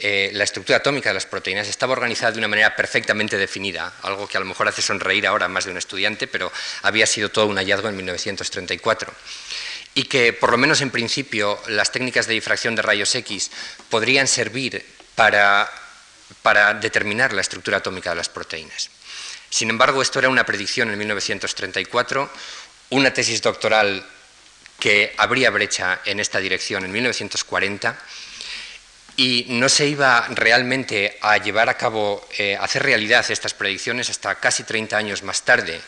eh, la estructura atómica de las proteínas estaba organizada de una manera perfectamente definida, algo que a lo mejor hace sonreír ahora más de un estudiante, pero había sido todo un hallazgo en 1934 y que, por lo menos en principio, las técnicas de difracción de rayos X podrían servir para, para determinar la estructura atómica de las proteínas. Sin embargo, esto era una predicción en 1934, una tesis doctoral que abría brecha en esta dirección en 1940 y no se iba realmente a llevar a cabo, eh, a hacer realidad estas predicciones hasta casi 30 años más tarde,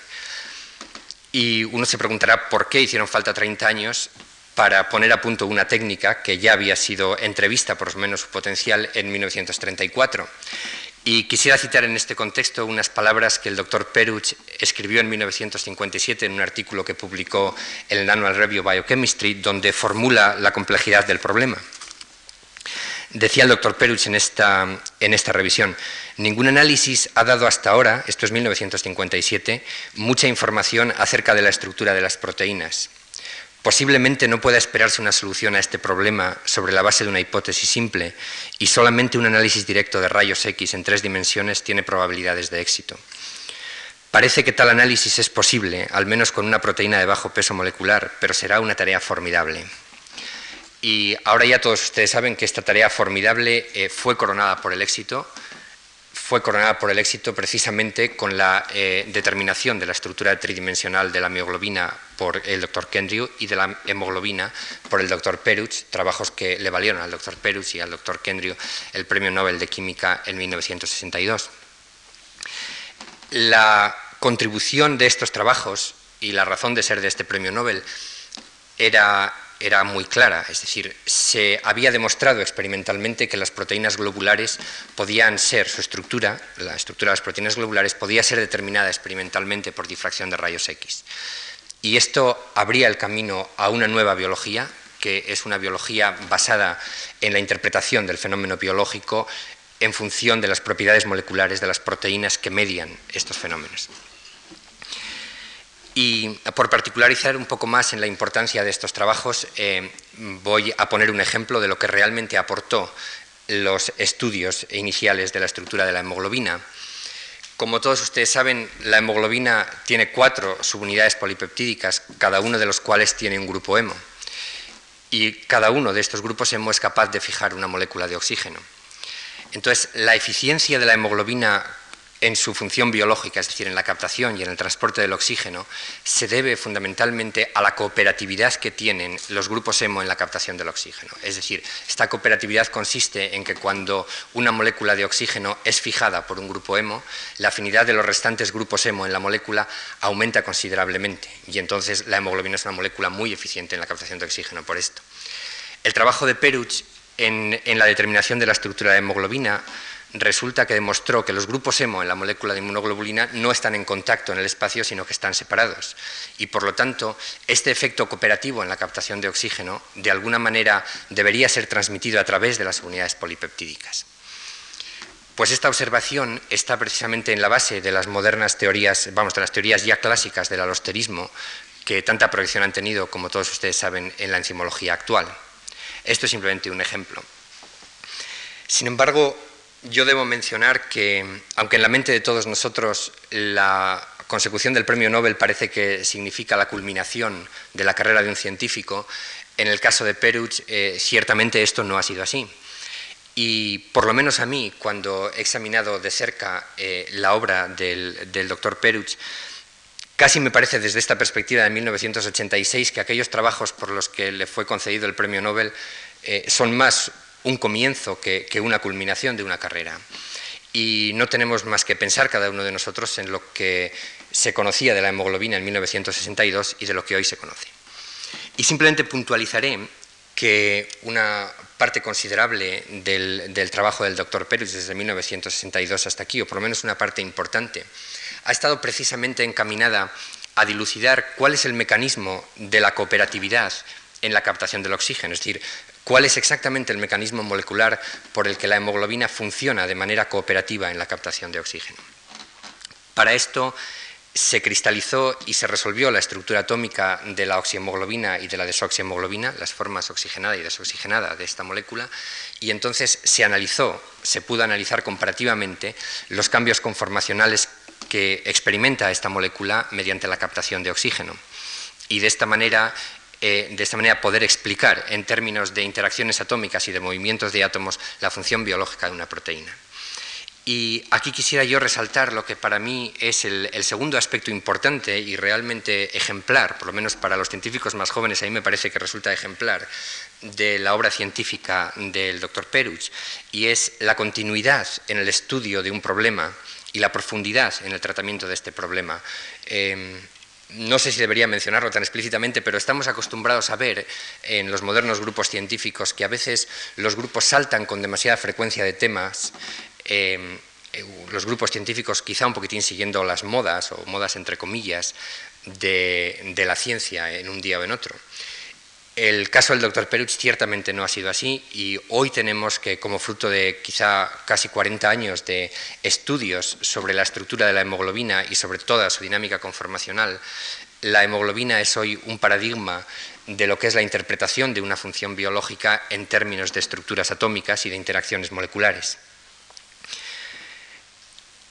y uno se preguntará por qué hicieron falta 30 años para poner a punto una técnica que ya había sido entrevista, por lo menos su potencial, en 1934. Y quisiera citar en este contexto unas palabras que el doctor Peruch escribió en 1957 en un artículo que publicó en el Annual Review Biochemistry, donde formula la complejidad del problema. Decía el doctor Peruch en esta, en esta revisión, ningún análisis ha dado hasta ahora, esto es 1957, mucha información acerca de la estructura de las proteínas. Posiblemente no pueda esperarse una solución a este problema sobre la base de una hipótesis simple y solamente un análisis directo de rayos X en tres dimensiones tiene probabilidades de éxito. Parece que tal análisis es posible, al menos con una proteína de bajo peso molecular, pero será una tarea formidable. Y ahora ya todos ustedes saben que esta tarea formidable eh, fue coronada por el éxito, fue coronada por el éxito precisamente con la eh, determinación de la estructura tridimensional de la mioglobina por el doctor Kendrick y de la hemoglobina por el doctor Peruch, trabajos que le valieron al doctor Peruch y al doctor Kendrick el premio Nobel de Química en 1962. La contribución de estos trabajos y la razón de ser de este premio Nobel era era muy clara, es decir, se había demostrado experimentalmente que las proteínas globulares podían ser, su estructura, la estructura de las proteínas globulares podía ser determinada experimentalmente por difracción de rayos X. Y esto abría el camino a una nueva biología, que es una biología basada en la interpretación del fenómeno biológico en función de las propiedades moleculares de las proteínas que median estos fenómenos. Y por particularizar un poco más en la importancia de estos trabajos, eh, voy a poner un ejemplo de lo que realmente aportó los estudios iniciales de la estructura de la hemoglobina. Como todos ustedes saben, la hemoglobina tiene cuatro subunidades polipeptídicas, cada uno de los cuales tiene un grupo hemo. Y cada uno de estos grupos hemo es capaz de fijar una molécula de oxígeno. Entonces, la eficiencia de la hemoglobina en su función biológica, es decir, en la captación y en el transporte del oxígeno, se debe fundamentalmente a la cooperatividad que tienen los grupos hemo en la captación del oxígeno. Es decir, esta cooperatividad consiste en que cuando una molécula de oxígeno es fijada por un grupo hemo, la afinidad de los restantes grupos hemo en la molécula aumenta considerablemente y entonces la hemoglobina es una molécula muy eficiente en la captación de oxígeno por esto. El trabajo de Peruch en, en la determinación de la estructura de hemoglobina resulta que demostró que los grupos hemo en la molécula de inmunoglobulina no están en contacto en el espacio, sino que están separados. Y por lo tanto, este efecto cooperativo en la captación de oxígeno, de alguna manera, debería ser transmitido a través de las unidades polipeptídicas. Pues esta observación está precisamente en la base de las modernas teorías, vamos, de las teorías ya clásicas del alosterismo, que tanta proyección han tenido, como todos ustedes saben, en la enzimología actual. Esto es simplemente un ejemplo. Sin embargo, yo debo mencionar que, aunque en la mente de todos nosotros la consecución del premio Nobel parece que significa la culminación de la carrera de un científico, en el caso de Peruch eh, ciertamente esto no ha sido así. Y por lo menos a mí, cuando he examinado de cerca eh, la obra del, doctor Peruch, casi me parece desde esta perspectiva de 1986 que aquellos trabajos por los que le fue concedido el premio Nobel eh, son más un comienzo que, una culminación de una carrera. Y no tenemos más que pensar cada uno de nosotros en lo que se conocía de la hemoglobina en 1962 y de lo que hoy se conoce. Y simplemente puntualizaré que una parte considerable del, trabajo del doctor Pérez desde 1962 hasta aquí, o por lo menos una parte importante, ha estado precisamente encaminada a dilucidar cuál es el mecanismo de la cooperatividad en la captación del oxígeno, es decir, cuál es exactamente el mecanismo molecular por el que la hemoglobina funciona de manera cooperativa en la captación de oxígeno. Para esto se cristalizó y se resolvió la estructura atómica de la oxihemoglobina y de la desoxihemoglobina, las formas oxigenada y desoxigenada de esta molécula, y entonces se analizó, se pudo analizar comparativamente los cambios conformacionales que experimenta esta molécula mediante la captación de oxígeno. Y de esta manera eh, de esta manera poder explicar en términos de interacciones atómicas y de movimientos de átomos la función biológica de una proteína. Y aquí quisiera yo resaltar lo que para mí es el, segundo aspecto importante y realmente ejemplar, por lo menos para los científicos más jóvenes, a mí me parece que resulta ejemplar, de la obra científica del doctor Peruch, y es la continuidad en el estudio de un problema y la profundidad en el tratamiento de este problema. Em, no sé si debería mencionarlo tan explícitamente, pero estamos acostumbrados a ver en los modernos grupos científicos que a veces los grupos saltan con demasiada frecuencia de temas. Em, eh, los grupos científicos quizá un poquitín siguiendo las modas o modas entre comillas de la ciencia en un día o en otro. El caso del doctor Peruch ciertamente no ha sido así y hoy tenemos que, como fruto de quizá casi 40 años de estudios sobre la estructura de la hemoglobina y sobre toda su dinámica conformacional, la hemoglobina es hoy un paradigma de lo que es la interpretación de una función biológica en términos de estructuras atómicas y de interacciones moleculares.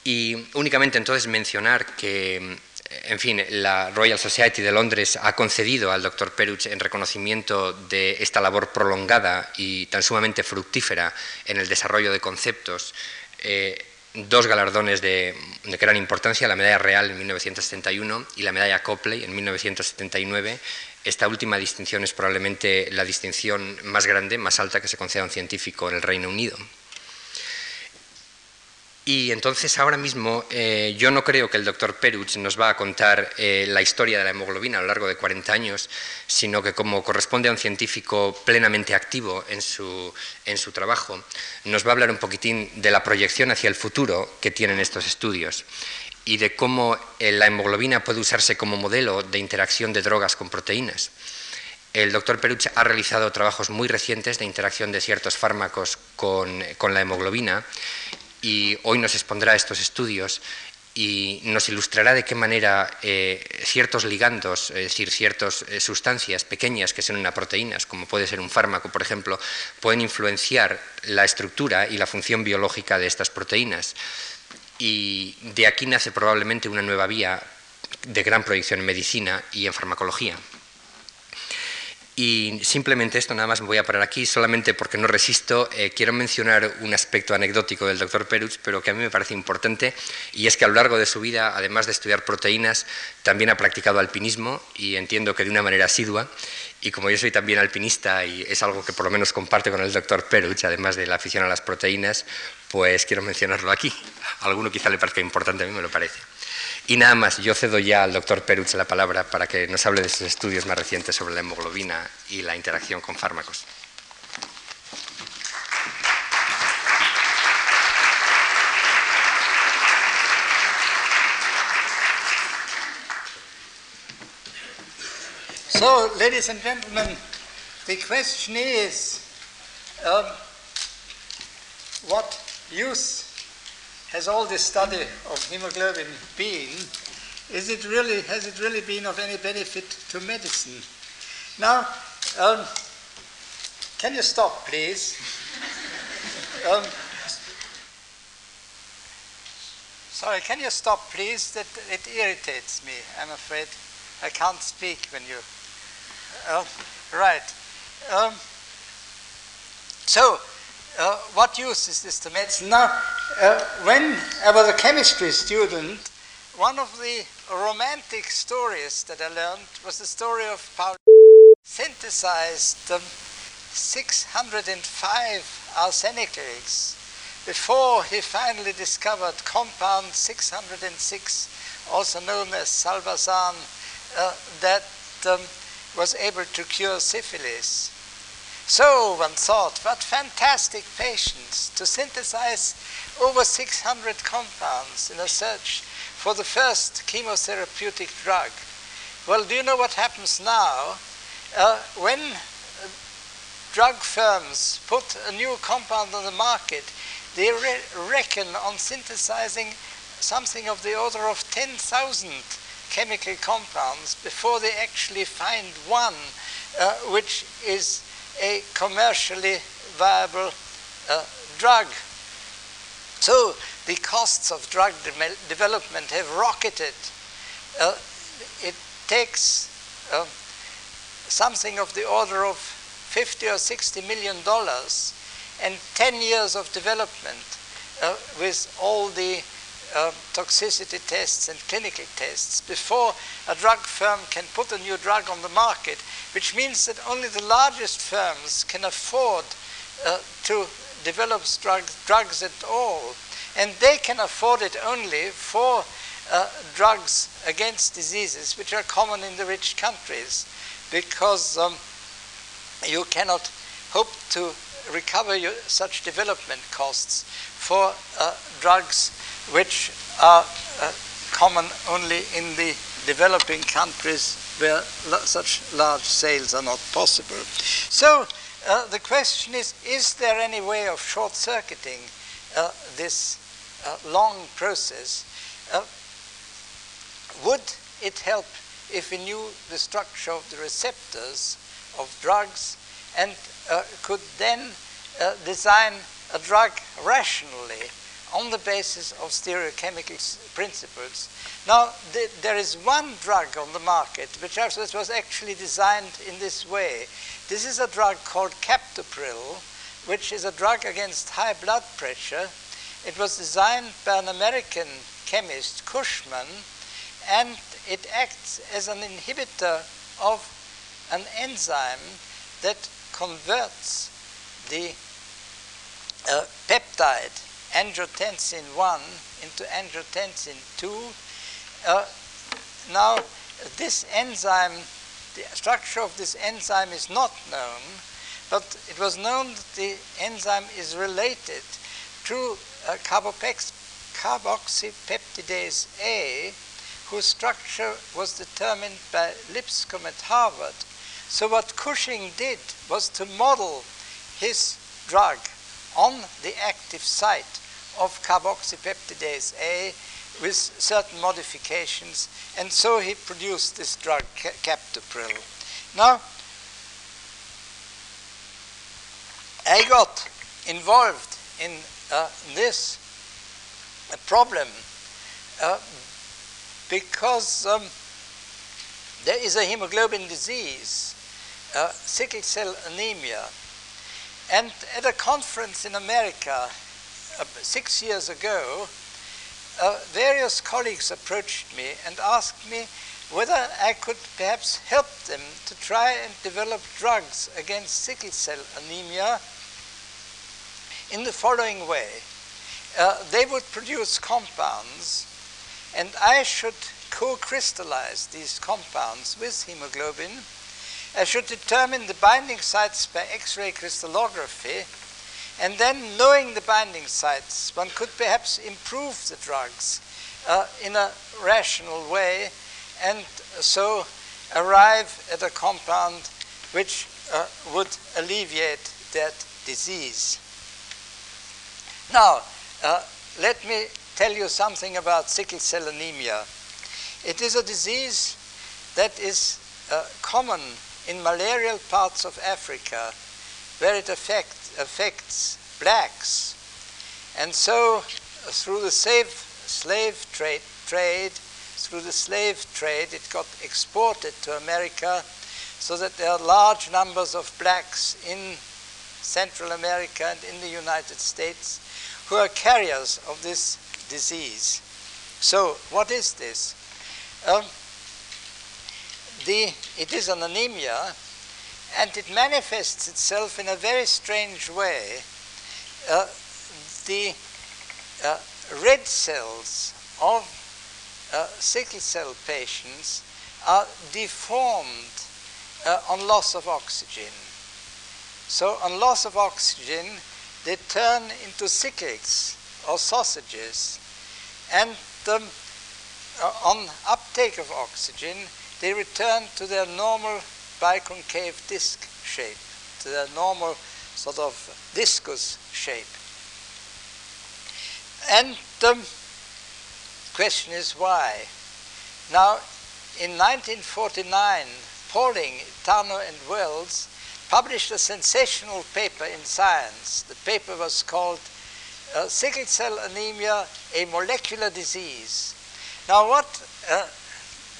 Y únicamente entonces mencionar que en fin, la Royal Society de Londres ha concedido al doctor Peruch en reconocimiento de esta labor prolongada y tan sumamente fructífera en el desarrollo de conceptos eh, dos galardones de, gran importancia, la medalla real en 1971 y la medalla Copley en 1979. Esta última distinción es probablemente la distinción más grande, más alta que se concede a un científico en el Reino Unido. Y entonces ahora mismo eh, yo no creo que el doctor Peruch nos va a contar eh, la historia de la hemoglobina a lo largo de 40 años, sino que como corresponde a un científico plenamente activo en su, en su trabajo, nos va a hablar un poquitín de la proyección hacia el futuro que tienen estos estudios y de cómo eh, la hemoglobina puede usarse como modelo de interacción de drogas con proteínas. El doctor Peruch ha realizado trabajos muy recientes de interacción de ciertos fármacos con, con la hemoglobina y hoy nos expondrá estos estudios y nos ilustrará de qué manera eh, ciertos ligandos, es decir, ciertas eh, sustancias pequeñas que son una proteínas, como puede ser un fármaco, por ejemplo, pueden influenciar la estructura y la función biológica de estas proteínas. Y de aquí nace probablemente una nueva vía de gran proyección en medicina y en farmacología. Y simplemente esto, nada más me voy a parar aquí, solamente porque no resisto, eh, quiero mencionar un aspecto anecdótico del doctor Peruch, pero que a mí me parece importante, y es que a lo largo de su vida, además de estudiar proteínas, también ha practicado alpinismo, y entiendo que de una manera asidua, y como yo soy también alpinista, y es algo que por lo menos comparte con el doctor Peruch, además de la afición a las proteínas, pues quiero mencionarlo aquí. A alguno quizá le parezca importante, a mí me lo parece. Y nada más, yo cedo ya al doctor Peruch la palabra para que nos hable de sus estudios más recientes sobre la hemoglobina y la interacción con fármacos. So, ladies and gentlemen, the question is um, what use has all this study of hemoglobin been? Is it really, has it really been of any benefit to medicine? Now, um, can you stop, please? um, sorry, can you stop, please? That it irritates me. I'm afraid I can't speak when you. Uh, right. Um, so, uh, what use is this to medicine? Now, uh, when I was a chemistry student, one of the romantic stories that I learned was the story of Paul synthesized um, 605 arsenicals before he finally discovered compound 606, also known as salvarsan, uh, that um, was able to cure syphilis. So one thought, what fantastic patience to synthesize over 600 compounds in a search for the first chemotherapeutic drug. Well, do you know what happens now? Uh, when uh, drug firms put a new compound on the market, they re- reckon on synthesizing something of the order of 10,000 chemical compounds before they actually find one uh, which is a commercially viable uh, drug. So the costs of drug de development have rocketed. Uh, it takes uh, something of the order of 50 or 60 million dollars and 10 years of development uh, with all the uh, toxicity tests and clinical tests before a drug firm can put a new drug on the market, which means that only the largest firms can afford uh, to develop drug, drugs at all. And they can afford it only for uh, drugs against diseases which are common in the rich countries because um, you cannot hope to recover your, such development costs for uh, drugs which are uh, common only in the developing countries where such large sales are not possible. So uh, the question is is there any way of short circuiting uh, this uh, long process? Uh, would it help if we knew the structure of the receptors of drugs and uh, could then design a drug rationally on the basis of stereochemical principles. Now, th there is one drug on the market which was actually designed in this way. This is a drug called captopril, which is a drug against high blood pressure. It was designed by an American chemist, Cushman, and it acts as an inhibitor of an enzyme that converts the uh, peptide angiotensin 1 into angiotensin 2. Uh, now, this enzyme, the structure of this enzyme is not known, but it was known that the enzyme is related to uh, carboxypeptidase A, whose structure was determined by Lipscomb at Harvard. So what Cushman did was to model his drug on the active site of carboxypeptidase A with certain modifications, and so he produced this drug, captopril. Now, I got involved in uh, this problem uh, because um, there is a hemoglobin disease, uh, sickle cell anemia, and at a conference in America uh, six years ago, uh, various colleagues approached me and asked me whether I could perhaps help them to try and develop drugs against sickle cell anemia in the following way. Uh, they would produce compounds, and I should co crystallize these compounds with hemoglobin I should determine the binding sites by X-ray crystallography, and then knowing the binding sites, one could perhaps improve the drugs uh, in a rational way, and so arrive at a compound which uh, would alleviate that disease. Now, uh, let me tell you something about sickle cell anemia. It is a disease that is uh, common in malarial parts of Africa where it affect, affects blacks. And so, through the slave, slave trade, trade, through the slave trade, it got exported to America so that there are large numbers of blacks in Central America and in the United States who are carriers of this disease. So, what is this? Um, the, it is an anemia and it manifests itself in a very strange way. Uh, the uh, red cells of uh, sickle cell patients are deformed uh, on loss of oxygen. So, on loss of oxygen, they turn into sickles or sausages, and uh, on uptake of oxygen, they return to their normal biconcave disc shape, to the normal sort of discus shape. And the question is why? Now, in 1949, Pauling, Itano, and Wells published a sensational paper in Science. The paper was called uh, Sickle Cell Anemia, a Molecular Disease. Now, what uh,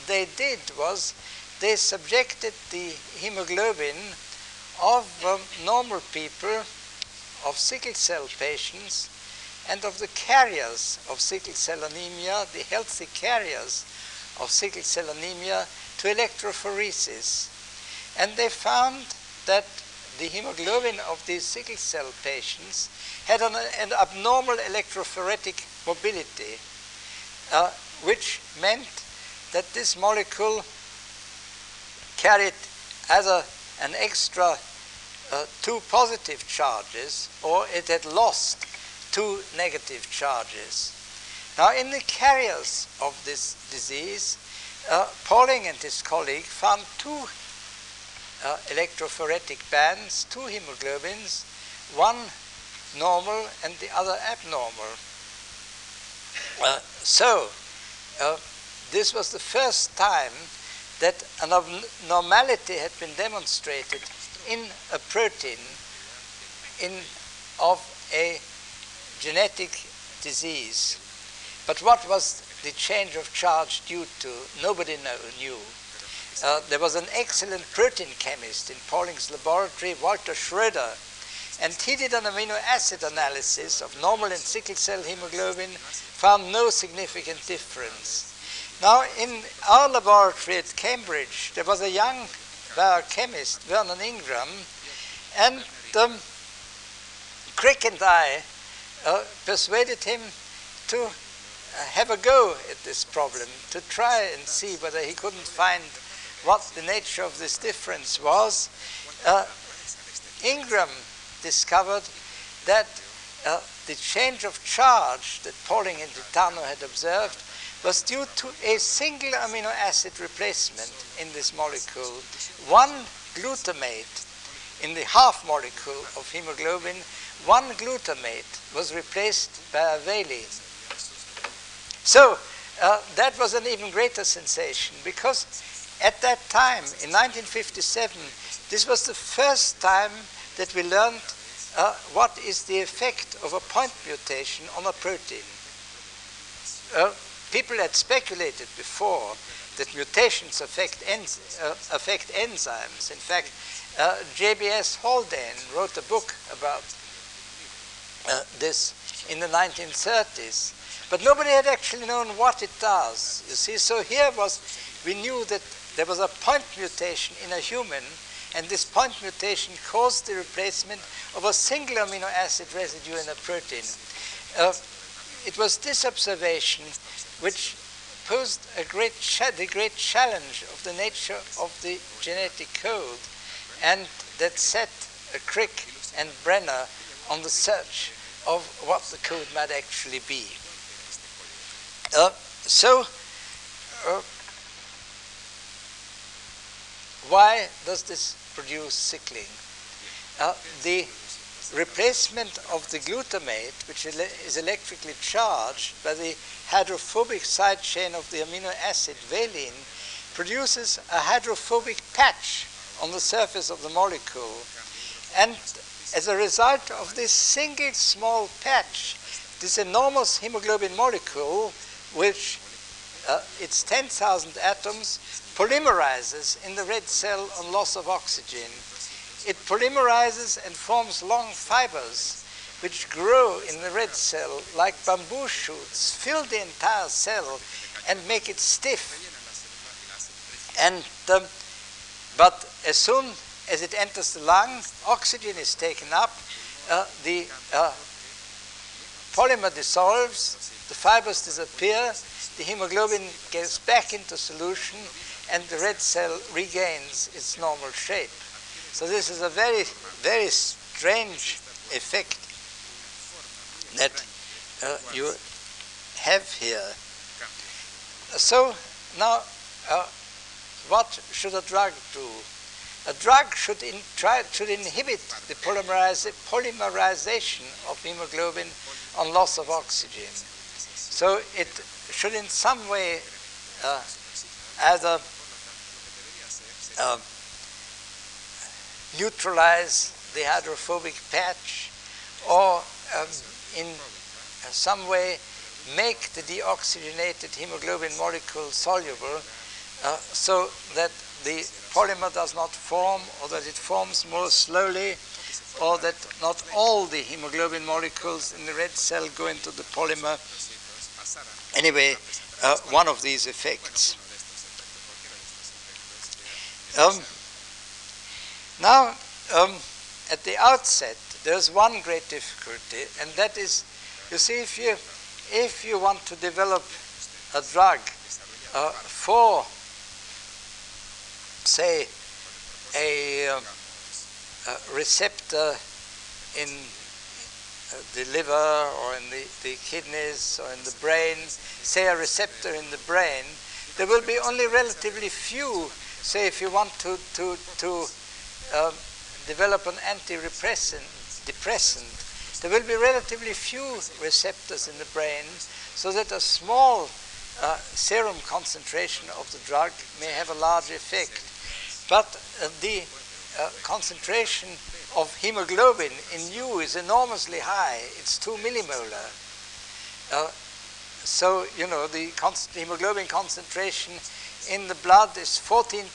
they did was they subjected the hemoglobin of um, normal people, of sickle cell patients, and of the carriers of sickle cell anemia, the healthy carriers of sickle cell anemia, to electrophoresis. And they found that the hemoglobin of these sickle cell patients had an, an abnormal electrophoretic mobility, uh, which meant that this molecule carried either an extra uh, two positive charges or it had lost two negative charges. Now, in the carriers of this disease, uh, Pauling and his colleague found two uh, electrophoretic bands, two hemoglobins, one normal and the other abnormal. Uh, so, uh, this was the first time that an abnormality had been demonstrated in a protein in, of a genetic disease. But what was the change of charge due to? Nobody know, knew. Uh, there was an excellent protein chemist in Pauling's laboratory, Walter Schroeder, and he did an amino acid analysis of normal and sickle cell hemoglobin, found no significant difference. Now, in our laboratory at Cambridge, there was a young biochemist, Vernon Ingram, and um, Crick and I uh, persuaded him to uh, have a go at this problem, to try and see whether he couldn't find what the nature of this difference was. Uh, Ingram discovered that uh, the change of charge that Pauling and Itano had observed was due to a single amino acid replacement in this molecule. One glutamate in the half molecule of hemoglobin, one glutamate was replaced by a valine. So uh, that was an even greater sensation because at that time, in 1957, this was the first time that we learned uh, what is the effect of a point mutation on a protein. Uh, people had speculated before that mutations affect, uh, affect enzymes. In fact, uh, J.B.S. Haldane wrote a book about uh, this in the 1930s. But nobody had actually known what it does. You see, so here was, we knew that there was a point mutation in a human, and this point mutation caused the replacement of a single amino acid residue in a protein. Uh, it was this observation which posed a great the great challenge of the nature of the genetic code, and that set Crick and Brenner on the search of what the code might actually be. Uh, so, uh, why does this produce sickling? Uh, the replacement of the glutamate, which is electrically charged by the hydrophobic side chain of the amino acid valine, produces a hydrophobic patch on the surface of the molecule. And as a result of this single small patch, this enormous hemoglobin molecule, which uh, its 10,000 atoms, polymerizes in the red cell on loss of oxygen it polymerizes and forms long fibers which grow in the red cell like bamboo shoots, fill the entire cell and make it stiff. And um, but as soon as it enters the lung, oxygen is taken up, uh, the uh, polymer dissolves, the fibers disappear, the hemoglobin gets back into solution, and the red cell regains its normal shape. So this is a very, very strange effect that uh, you have here. So now, uh, what should a drug do? A drug should, in, try, should inhibit the polymerization of hemoglobin on loss of oxygen. So it should in some way uh, either uh, neutralize the hydrophobic patch or um, in some way make the deoxygenated hemoglobin molecule soluble uh, so that the polymer does not form or that it forms more slowly or that not all the hemoglobin molecules in the red cell go into the polymer. Anyway, uh, one of these effects. Um, now, um, at the outset, there's one great difficulty, and that is, you see, if you if you want to develop a drug uh, for, say, a, uh, a receptor in uh, the liver or in the, the kidneys or in the brain, say a receptor in the brain, there will be only relatively few. Say, if you want to, to, to um, develop an antidepressant, depressant, there will be relatively few receptors in the brain, so that a small uh, serum concentration of the drug may have a large effect. But uh, the uh, concentration of hemoglobin in you is enormously high. It's 2 millimolar. Uh, so, you know, the hemoglobin concentration in the blood is 14%.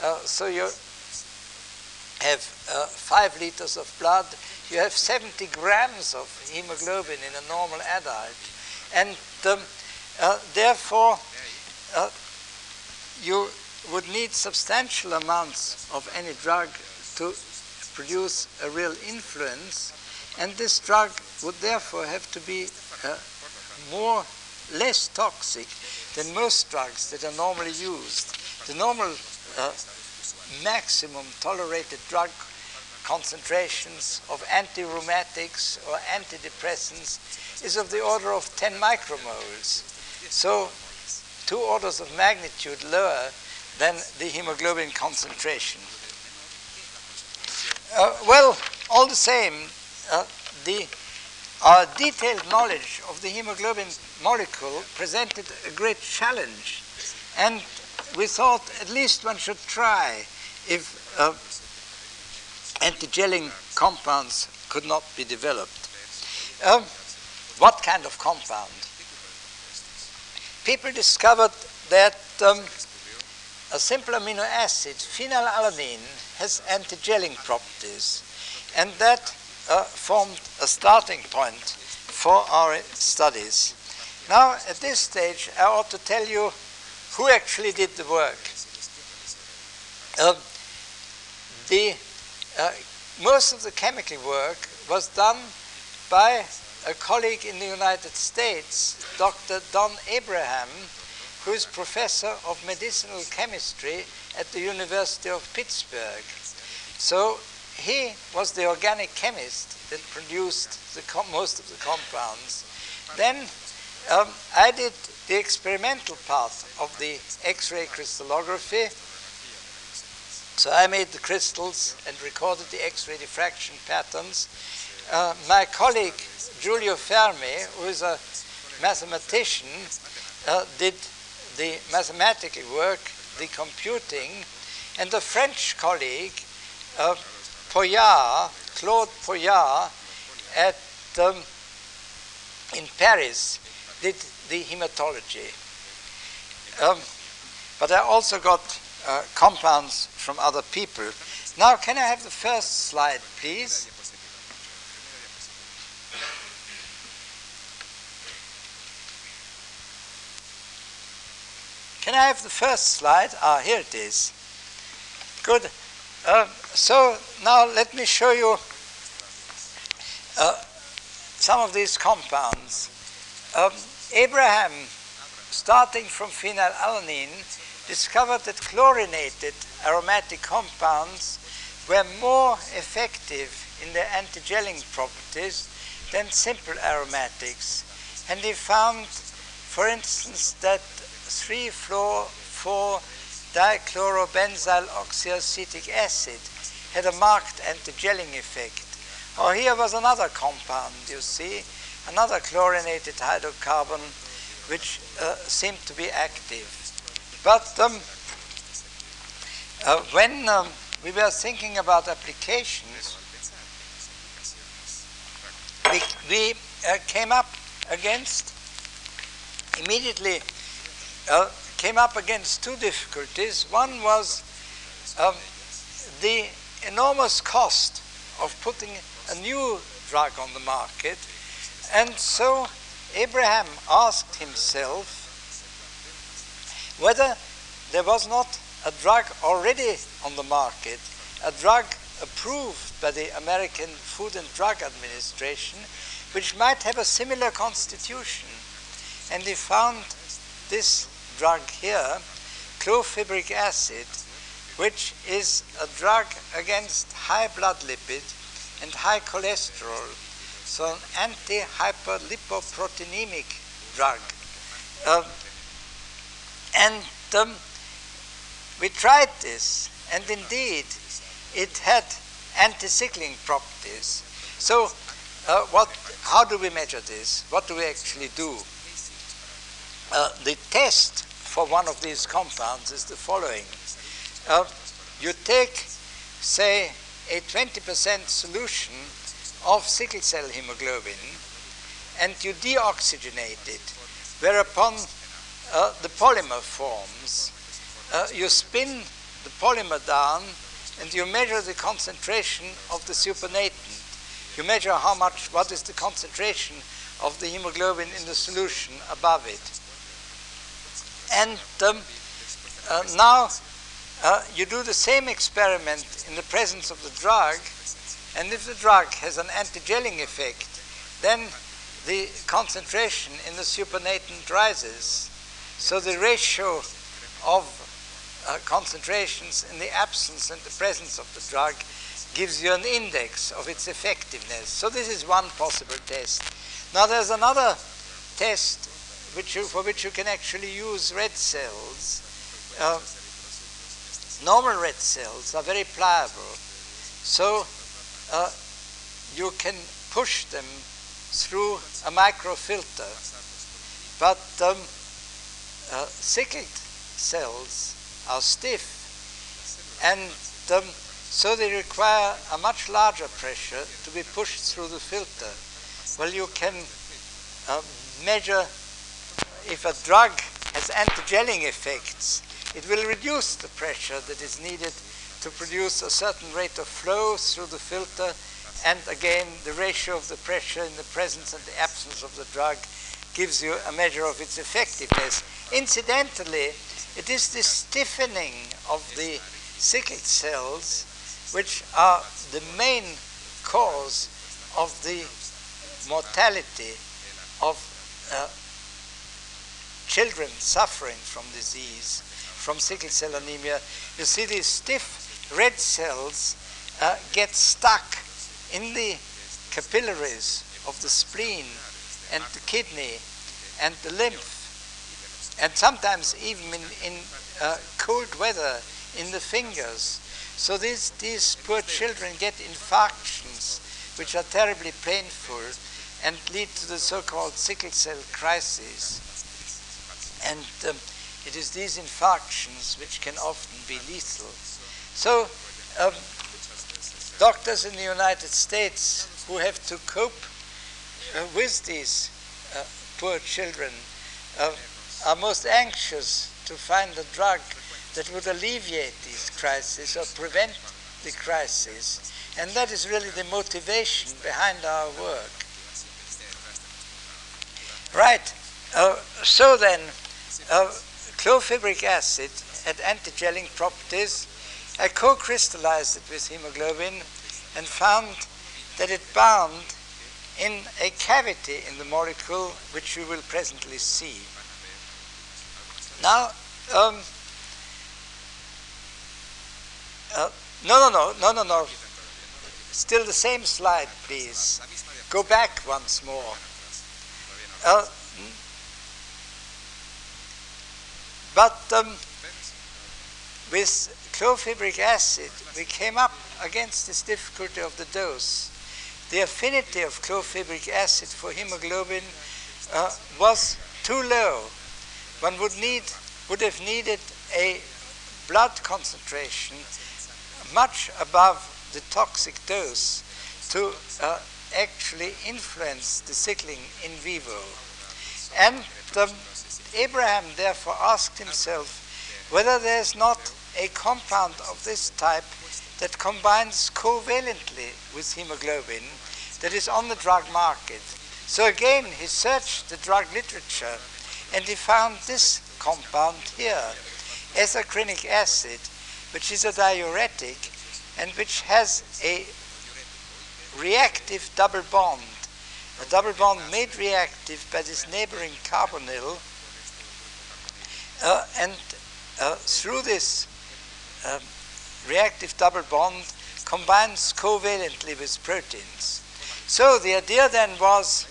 Uh, so you have uh, 5 liters of blood you have 70 grams of hemoglobin in a normal adult. And um, uh, therefore, uh, you would need substantial amounts of any drug to produce a real influence. And this drug would therefore have to be uh, more, less toxic than most drugs that are normally used. The normal uh, maximum tolerated drug concentrations of anti-rheumatics or antidepressants is of the order of 10 micromoles. So two orders of magnitude lower than the hemoglobin concentration. Uh, well, all the same, uh, the, our detailed knowledge of the hemoglobin molecule presented a great challenge. And we thought at least one should try if uh, antigelling compounds could not be developed. Um, what kind of compound? People discovered that um, a simple amino acid, phenylalanine, has antigelling properties, and that uh, formed a starting point for our studies. Now, at this stage, I ought to tell you who actually did the work. Uh, the uh, most of the chemical work was done by a colleague in the United States, Dr. Don Abraham, who is professor of medicinal chemistry at the University of Pittsburgh. So he was the organic chemist that produced most of the compounds. Then um, I did the experimental part of the X-ray crystallography so I made the crystals and recorded the X-ray diffraction patterns. Uh, my colleague Giulio Fermi, who is a mathematician, uh, did the mathematical work, the computing, and the French colleague uh, Poyart, Claude Poyart, at um, in Paris, did the hematology. Um, but I also got uh, compounds from other people. Now, can I have the first slide, please? Can I have the first slide? Ah, here it is. Good. Um, so now let me show you uh, some of these compounds. Um, Abraham, starting from phenylalanine, discovered that chlorinated aromatic compounds were more effective in their antigelling properties than simple aromatics. And he found, for instance, that 3-fluor-4-dichlorobenzyl oxyacetic acid had a marked antigelling effect. Oh, here was another compound, you see, another chlorinated hydrocarbon which uh, seemed to be active. But um, uh, when um, we were thinking about applications, we, we uh, came up against, immediately uh, came up against two difficulties. One was um, the enormous cost of putting a new drug on the market. And so Abraham asked himself whether there was not a drug already on the market, a drug approved by the American Food and Drug Administration, which might have a similar constitution. And he found this drug here, clofibric acid, which is a drug against high blood lipid and high cholesterol, so an anti-hyperlipoproteinemic drug. Um, and um, we tried this, and indeed, it had anti-sickling properties. So, uh, what, how do we measure this? What do we actually do? Uh, the test for one of these compounds is the following. Uh, you take, say, a 20% solution of sickle cell hemoglobin and you deoxygenate it, whereupon uh, the polymer forms. Uh, you spin the polymer down and you measure the concentration of the supernatant. You measure how much, what is the concentration of the hemoglobin in the solution above it. And um, uh, now uh, you do the same experiment in the presence of the drug, and if the drug has an antigelling effect, then the concentration in the supernatant rises. So the ratio of uh, concentrations in the absence and the presence of the drug gives you an index of its effectiveness. So this is one possible test. Now there's another test which you, for which you can actually use red cells. Uh, normal red cells are very pliable, so uh, you can push them through a microfilter. But um, uh, cells are stiff, and um, so they require a much larger pressure to be pushed through the filter. Well, you can uh, measure if a drug has antigelling effects, it will reduce the pressure that is needed to produce a certain rate of flow through the filter, and again, the ratio of the pressure in the presence and the absence of the drug gives you a measure of its effectiveness. Incidentally, it is the stiffening of the sickled cells which are the main cause of the mortality of uh, children suffering from disease, from sickle cell anemia, you see these stiff red cells uh, get stuck in the capillaries of the spleen and the kidney and the lymph, and sometimes even in, in uh, cold weather in the fingers. So these, these poor children get infarctions, which are terribly painful and lead to the so called sickle cell crisis. And um, it is these infarctions which can often be lethal. So, um, doctors in the United States who have to cope uh, with these uh, poor children uh, are most anxious to find a drug that would alleviate these crises or prevent the crisis. And that is really the motivation behind our work. Right. Uh, so then, uh, clofibric acid had antigelling properties. I co-crystallized it with hemoglobin and found that it bound in a cavity in the molecule, which you will presently see. Now, um, uh, no, no, no, no, no, no. Still the same slide, please. Go back once more. Uh, But um, with clofibric acid, we came up against this difficulty of the dose. The affinity of clofibric acid for hemoglobin uh, was too low. One would need would have needed a blood concentration much above the toxic dose to uh, actually influence the sickling in vivo. And um, Abraham therefore asked himself whether there's not a compound of this type that combines covalently with hemoglobin that is on the drug market. So again, he searched the drug literature and he found this compound here, ethacrynic acid, which is a diuretic and which has a reactive double bond, a double bond made reactive by this neighboring carbonyl, uh, and uh, through this um, reactive double bond combines covalently with proteins. So the idea then was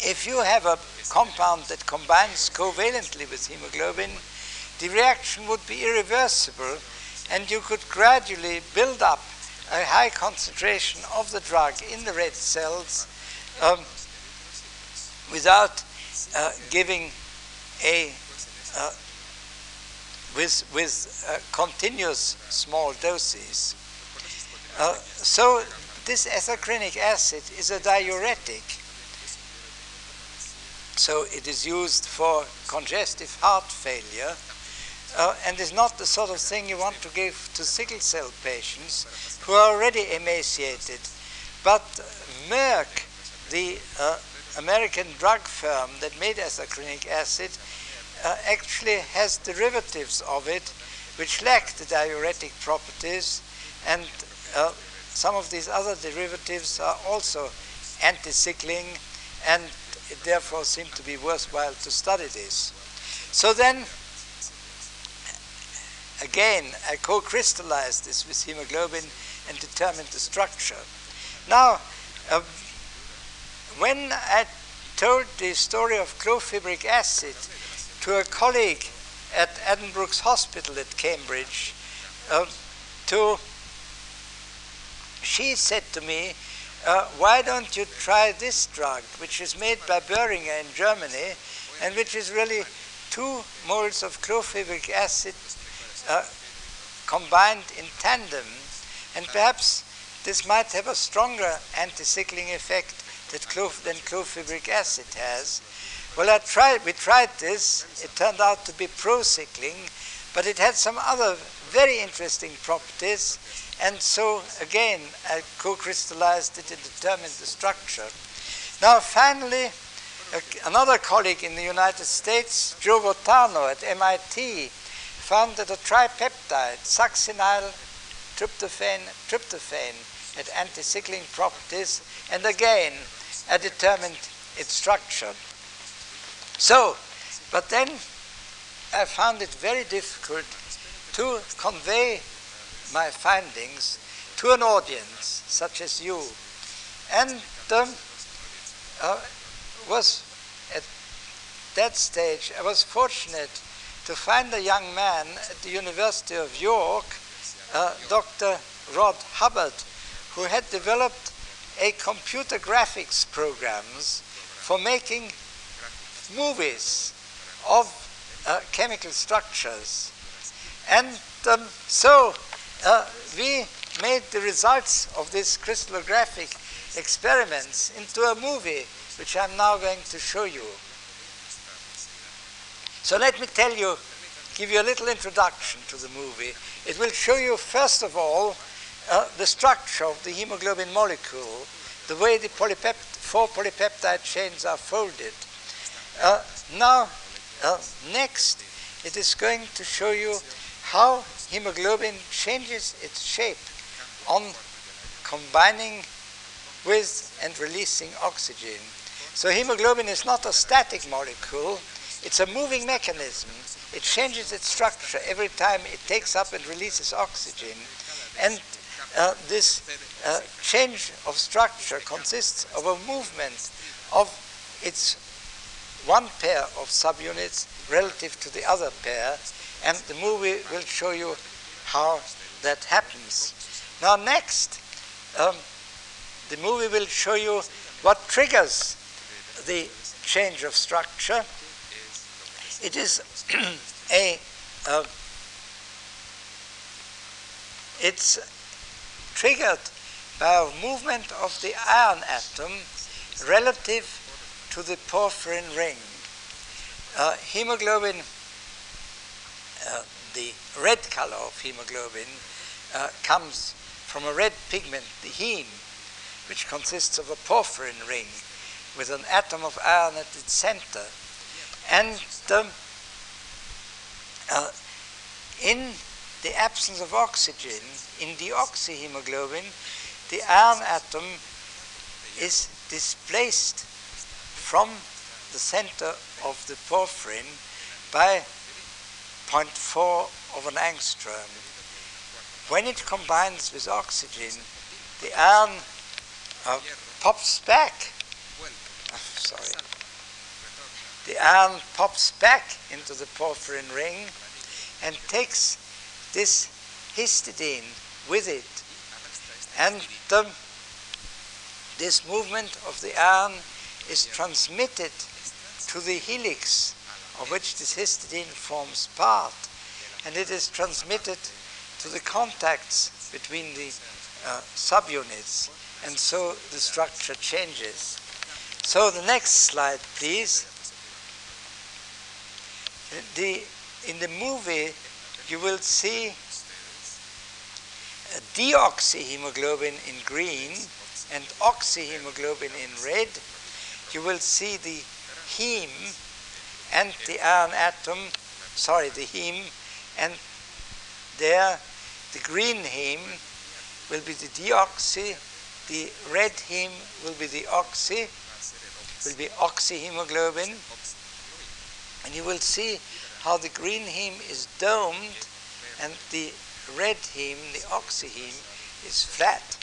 if you have a compound that combines covalently with hemoglobin, the reaction would be irreversible and you could gradually build up a high concentration of the drug in the red cells um, without uh, giving a uh, with with uh, continuous small doses. Uh, so this ethacrynic acid is a diuretic. So it is used for congestive heart failure uh, and is not the sort of thing you want to give to sickle cell patients who are already emaciated. But Merck, the uh, American drug firm that made ethacrynic acid, uh, actually has derivatives of it which lack the diuretic properties, and uh, some of these other derivatives are also anti-sickling, and therefore seemed to be worthwhile to study this. So then Again, I co-crystallized this with hemoglobin and determined the structure. Now, uh, when I told the story of clofibric acid to a colleague at Addenbrooke's Hospital at Cambridge, uh, to she said to me, uh, why don't you try this drug, which is made by Boehringer in Germany, and which is really two moles of clofibric acid uh, combined in tandem, and perhaps this might have a stronger anti-sickling effect than clofibric acid has. Well, I tried, we tried this. It turned out to be pro-sickling, but it had some other very interesting properties, and so again, I co-crystallized it and determined the structure. Now, finally, another colleague in the United States, Joe Votano at MIT, found that a tripeptide, succinyl tryptophan, tryptophan, had anti-sickling properties, and again, I determined its structure. So, but then I found it very difficult to convey my findings to an audience such as you. And um, uh, was at that stage, I was fortunate to find a young man at the University of York, uh, Dr. Rod Hubbard, who had developed a computer graphics programs for making movies of uh, chemical structures. And um, so uh, we made the results of these crystallographic experiments into a movie, which I'm now going to show you. So let me tell you, give you a little introduction to the movie. It will show you, first of all, uh, the structure of the hemoglobin molecule, the way the polypept four polypeptide chains are folded. Uh, now, uh, next, it is going to show you how hemoglobin changes its shape on combining with and releasing oxygen. So hemoglobin is not a static molecule, it's a moving mechanism. It changes its structure every time it takes up and releases oxygen. And uh, this uh, change of structure consists of a movement of its one pair of subunits relative to the other pair, and the movie will show you how that happens. Now, next, um, the movie will show you what triggers the change of structure It is a, uh, it's triggered by a movement of the iron atom relative to the porphyrin ring. Uh, hemoglobin, uh, the red color of hemoglobin, uh, comes from a red pigment, the heme, which consists of a porphyrin ring with an atom of iron at its center. And um, in the absence of oxygen, in deoxyhemoglobin, the iron atom is displaced from the center of the porphyrin by 0.4 of an angstrom. When it combines with oxygen, the iron uh, pops back. Oh, sorry. The iron pops back into the porphyrin ring and takes this histidine with it. And um, this movement of the iron is transmitted to the helix of which this histidine forms part, and it is transmitted to the contacts between the uh, subunits, and so the structure changes. So the next slide, please. The, in the movie, you will see deoxyhemoglobin in green and oxyhemoglobin in red. You will see the heme and the iron atom, sorry, the heme, and there the green heme will be the deoxy, the red heme will be the oxy, will be oxyhemoglobin, and you will see how the green heme is domed and the red heme, the oxyheme, is flat.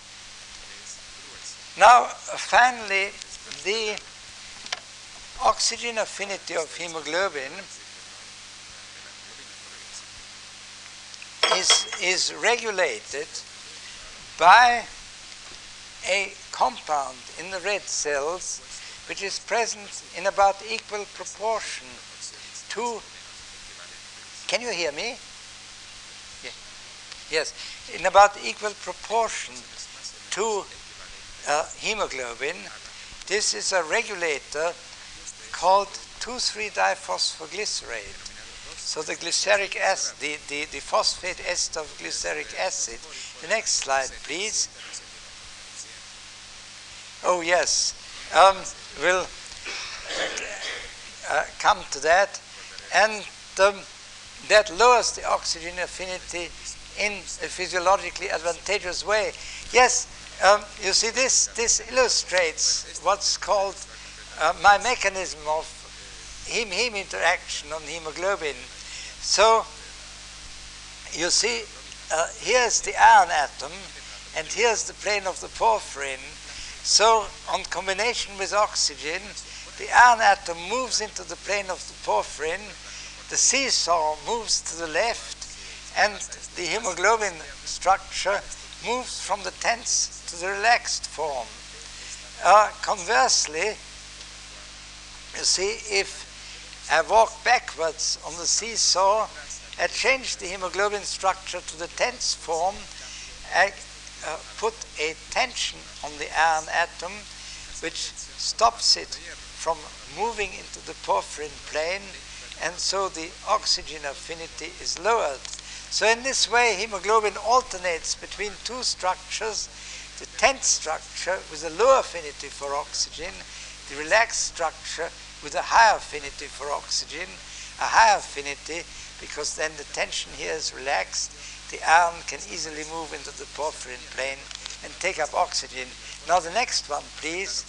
Now, finally, the oxygen affinity of hemoglobin is, is regulated by a compound in the red cells which is present in about equal proportion to. Can you hear me? Yeah. Yes, in about equal proportion to uh, hemoglobin. This is a regulator called 2,3-diphosphoglycerate. So the glyceric acid, the, the, the phosphate ester of glyceric acid. The next slide, please. Oh yes, um, we'll uh, come to that, and um, that lowers the oxygen affinity in a physiologically advantageous way. Yes, um, you see this. This illustrates what's called uh, my mechanism of heme-heme interaction on hemoglobin. So you see, uh, here's the iron atom, and here's the plane of the porphyrin. So on combination with oxygen, the iron atom moves into the plane of the porphyrin, the seesaw moves to the left, and the hemoglobin structure moves from the tense to the relaxed form. Uh, conversely, you see, if I walk backwards on the seesaw, I change the hemoglobin structure to the tense form, I uh, put a tension on the iron atom which stops it from moving into the porphyrin plane, and so the oxygen affinity is lowered. So in this way, hemoglobin alternates between two structures, the tense structure with a low affinity for oxygen, the relaxed structure with a high affinity for oxygen, a high affinity because then the tension here is relaxed, the iron can easily move into the porphyrin plane and take up oxygen. Now the next one, please.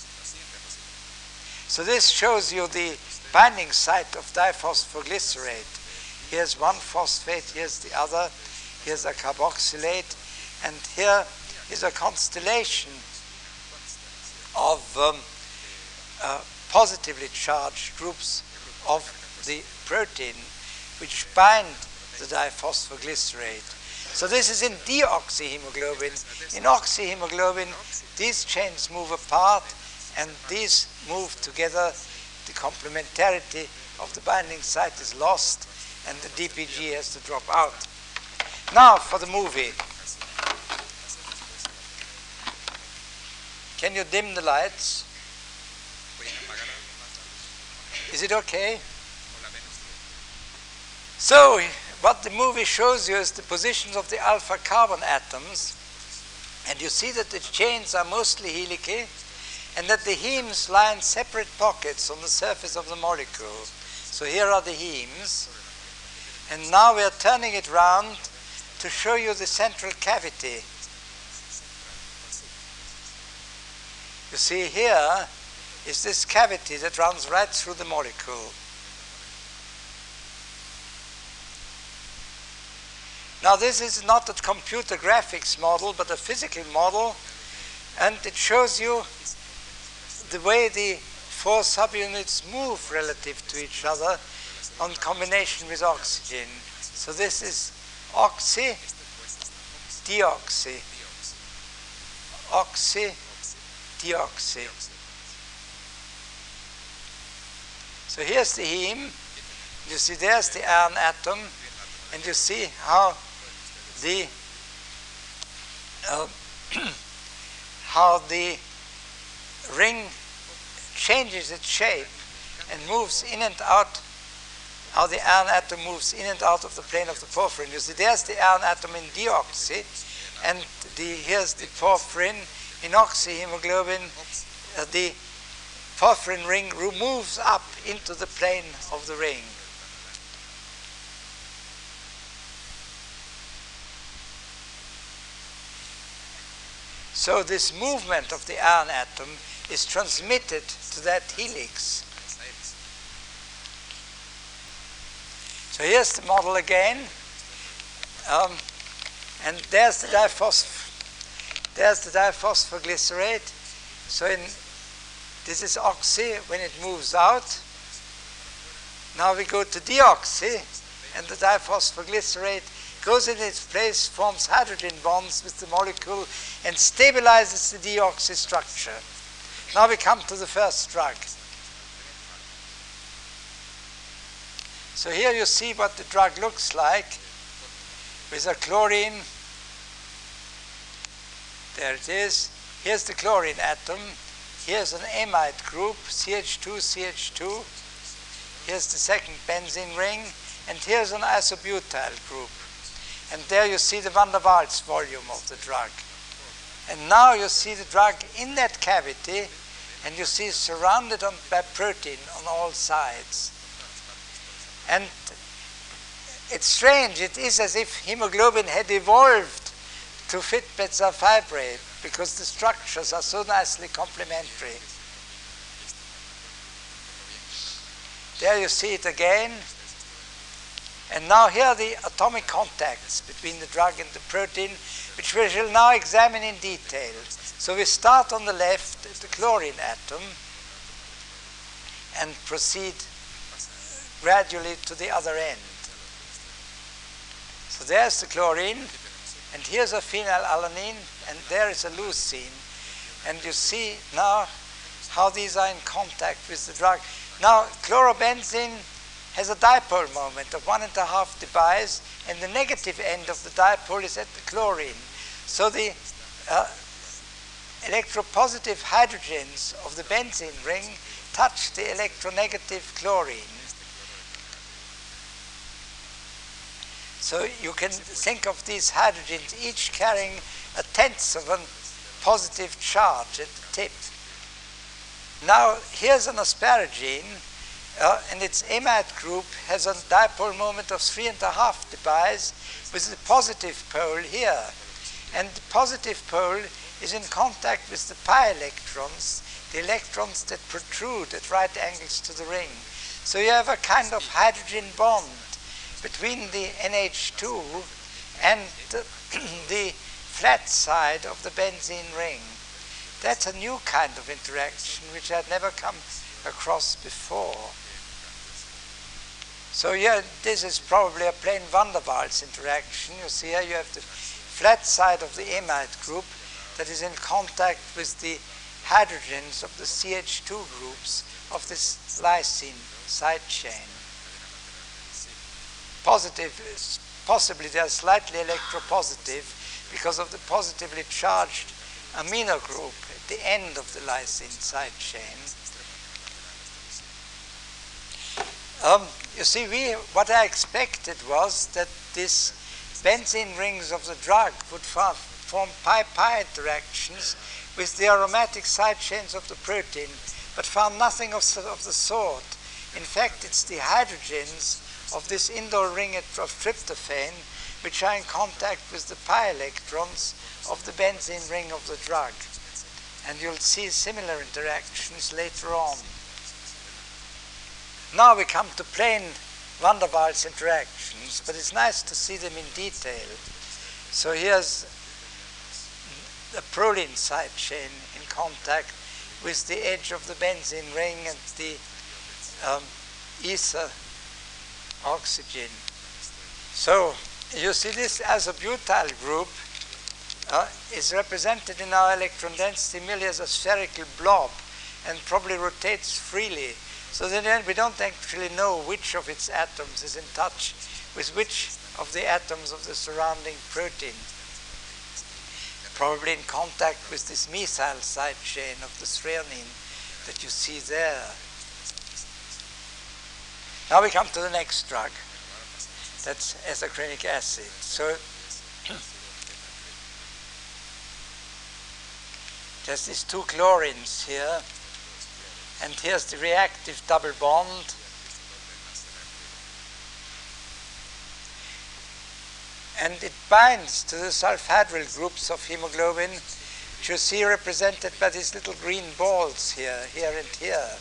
So this shows you the binding site of diphosphoglycerate. Here's one phosphate, here's the other, here's a carboxylate, and here is a constellation of um, uh, positively charged groups of the protein which bind the diphosphoglycerate. So this is in deoxyhemoglobin. In oxyhemoglobin, these chains move apart and these move together. The complementarity of the binding site is lost and the DPG has to drop out. Now for the movie. Can you dim the lights? Is it okay? So, what the movie shows you is the positions of the alpha carbon atoms, and you see that the chains are mostly helical, and that the hemes lie in separate pockets on the surface of the molecule. So here are the hemes, and now we are turning it round to show you the central cavity. You see here is this cavity that runs right through the molecule. Now this is not a computer graphics model, but a physical model, and it shows you the way the four subunits move relative to each other on combination with oxygen. So this is oxy, deoxy, oxy, deoxy. So here's the heme. You see there's the iron atom, and you see how the uh, how the ring changes its shape and moves in and out how the iron atom moves in and out of the plane of the porphyrin. You see, there's the iron atom in deoxy, and the, here's the porphyrin in oxyhemoglobin. Uh, the porphyrin ring moves up into the plane of the ring. So this movement of the iron atom is transmitted to that helix. So here's the model again. Um, and there's the diphosphor there's the diphosphoglycerate. So in this is oxy when it moves out. Now we go to deoxy, and the diphosphoglycerate goes in its place, forms hydrogen bonds with the molecule, and stabilizes the deoxy structure. Now we come to the first drug. So here you see what the drug looks like with a chlorine. There it is. Here's the chlorine atom. Here's an amide group, CH2, CH2. Here's the second benzene ring. And here's an isobutyl group. And there you see the van der Waals volume of the drug. And now you see the drug in that cavity and you see surrounded on, by protein on all sides. And it's strange, it is as if hemoglobin had evolved to fit bezafibrate because the structures are so nicely complementary. There you see it again. And now here are the atomic contacts between the drug and the protein, which we shall now examine in detail. So we start on the left at the chlorine atom and proceed gradually to the other end. So there's the chlorine, and here's a phenylalanine, and there is a loose leucine. And you see now how these are in contact with the drug. Now, chlorobenzene has a dipole moment of one and a half debyes, and the negative end of the dipole is at the chlorine. So the uh, electropositive hydrogens of the benzene ring touch the electronegative chlorine. So you can think of these hydrogens each carrying a tenth of a positive charge at the tip. Now here's an asparagine uh, and its amide group has a dipole moment of three and a half debyes with the positive pole here. And the positive pole is in contact with the pi electrons, the electrons that protrude at right angles to the ring. So you have a kind of hydrogen bond between the NH2 and the, the flat side of the benzene ring. That's a new kind of interaction which I'd never come across before. So yeah, this is probably a plain van der Waals interaction. You see here you have the flat side of the amide group that is in contact with the hydrogens of the CH2 groups of this lysine side chain. Positive, possibly they are slightly electropositive because of the positively charged amino group at the end of the lysine side chain. Um, you see, we, what I expected was that these benzene rings of the drug would form pi-pi interactions with the aromatic side chains of the protein, but found nothing of, of the sort. In fact, it's the hydrogens of this indole ring of tryptophan which are in contact with the pi electrons of the benzene ring of the drug. And you'll see similar interactions later on. Now we come to plain van der Waals interactions, but it's nice to see them in detail. So here's the proline side chain in contact with the edge of the benzene ring and the um, ether oxygen. So you see this isobutyl group uh, is represented in our electron density merely as a spherical blob and probably rotates freely. So then we don't actually know which of its atoms is in touch with which of the atoms of the surrounding protein. Probably in contact with this methyl side chain of the threonine that you see there. Now we come to the next drug. That's ethacrynic acid. So there's these two chlorines here, and here's the reactive double bond. And it binds to the sulfhydryl groups of hemoglobin, which you see represented by these little green balls here, here and here.